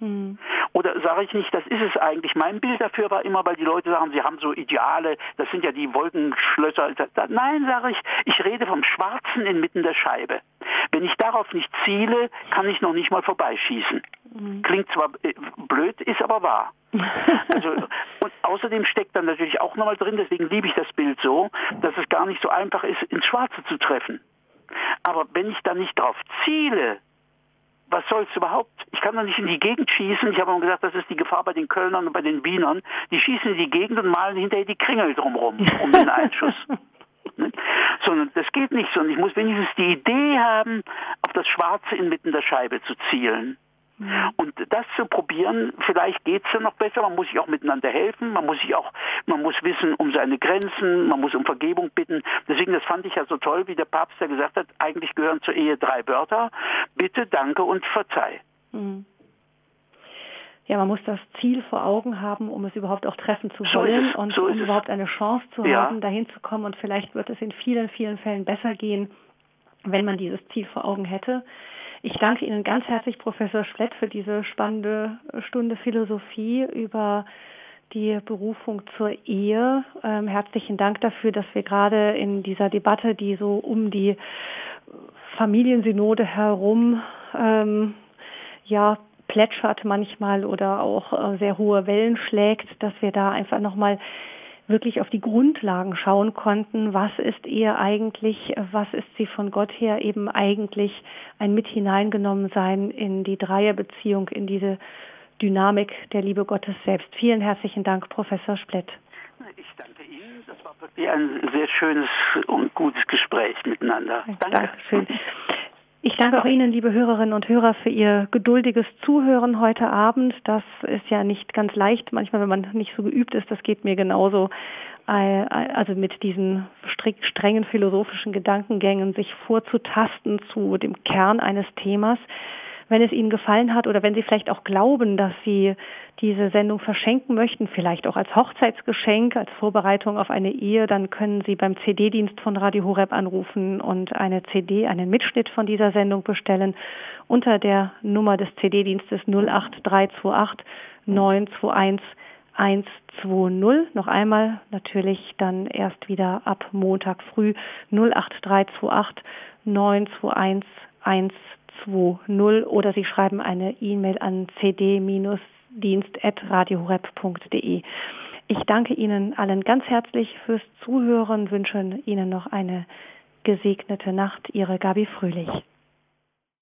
Hm. Oder sage ich nicht, das ist es eigentlich. Mein Bild dafür war immer, weil die Leute sagen, sie haben so Ideale, das sind ja die Wolkenschlösser. Nein, sage ich, ich rede vom Schwarzen inmitten der Scheibe. Wenn ich darauf nicht ziele, kann ich noch nicht mal vorbeischießen. Hm. Klingt zwar äh, blöd, ist aber wahr. Also, und außerdem steckt dann natürlich auch nochmal drin, deswegen liebe ich das Bild so, dass es gar nicht so einfach ist, ins Schwarze zu treffen. Aber wenn ich da nicht drauf ziele, was soll's überhaupt? Ich kann doch nicht in die Gegend schießen. Ich habe immer gesagt, das ist die Gefahr bei den Kölnern und bei den Wienern. Die schießen in die Gegend und malen hinterher die Kringel drumherum um den Einschuss. ne? Sondern das geht nicht, sondern ich muss wenigstens die Idee haben, auf das Schwarze inmitten der Scheibe zu zielen. Mhm. Und das zu probieren, vielleicht geht es ja noch besser, man muss sich auch miteinander helfen, man muss sich auch, man muss wissen um seine Grenzen, man muss um Vergebung bitten. Deswegen, das fand ich ja so toll, wie der Papst ja gesagt hat, eigentlich gehören zur Ehe drei Wörter, bitte, danke und verzeih. Mhm. Ja, man muss das Ziel vor Augen haben, um es überhaupt auch treffen zu wollen so und so um überhaupt eine Chance zu ja. haben, dahin zu kommen. Und vielleicht wird es in vielen, vielen Fällen besser gehen, wenn man dieses Ziel vor Augen hätte. Ich danke Ihnen ganz herzlich, Professor Splett, für diese spannende Stunde Philosophie über die Berufung zur Ehe. Ähm, herzlichen Dank dafür, dass wir gerade in dieser Debatte, die so um die Familiensynode herum ähm, ja plätschert manchmal oder auch äh, sehr hohe Wellen schlägt, dass wir da einfach nochmal wirklich auf die Grundlagen schauen konnten, was ist Ehe eigentlich, was ist sie von Gott her eben eigentlich ein mit hineingenommen sein in die Dreierbeziehung, in diese Dynamik der Liebe Gottes selbst. Vielen herzlichen Dank, Professor Splett. Ich danke Ihnen. Das war wirklich ein sehr schönes und gutes Gespräch miteinander. Danke. Dankeschön. Ich danke auch Ihnen, liebe Hörerinnen und Hörer, für Ihr geduldiges Zuhören heute Abend. Das ist ja nicht ganz leicht, manchmal, wenn man nicht so geübt ist. Das geht mir genauso. Äh, also mit diesen strengen philosophischen Gedankengängen sich vorzutasten zu dem Kern eines Themas wenn es Ihnen gefallen hat oder wenn Sie vielleicht auch glauben, dass Sie diese Sendung verschenken möchten, vielleicht auch als Hochzeitsgeschenk, als Vorbereitung auf eine Ehe, dann können Sie beim CD-Dienst von Radio Horeb anrufen und eine CD, einen Mitschnitt von dieser Sendung bestellen unter der Nummer des CD-Dienstes 08328 921 120. Noch einmal natürlich dann erst wieder ab Montag früh 08328 921 120. 20 oder Sie schreiben eine E-Mail an cd-dienst.radiohoreb.de. Ich danke Ihnen allen ganz herzlich fürs Zuhören, wünsche Ihnen noch eine gesegnete Nacht. Ihre Gabi Fröhlich.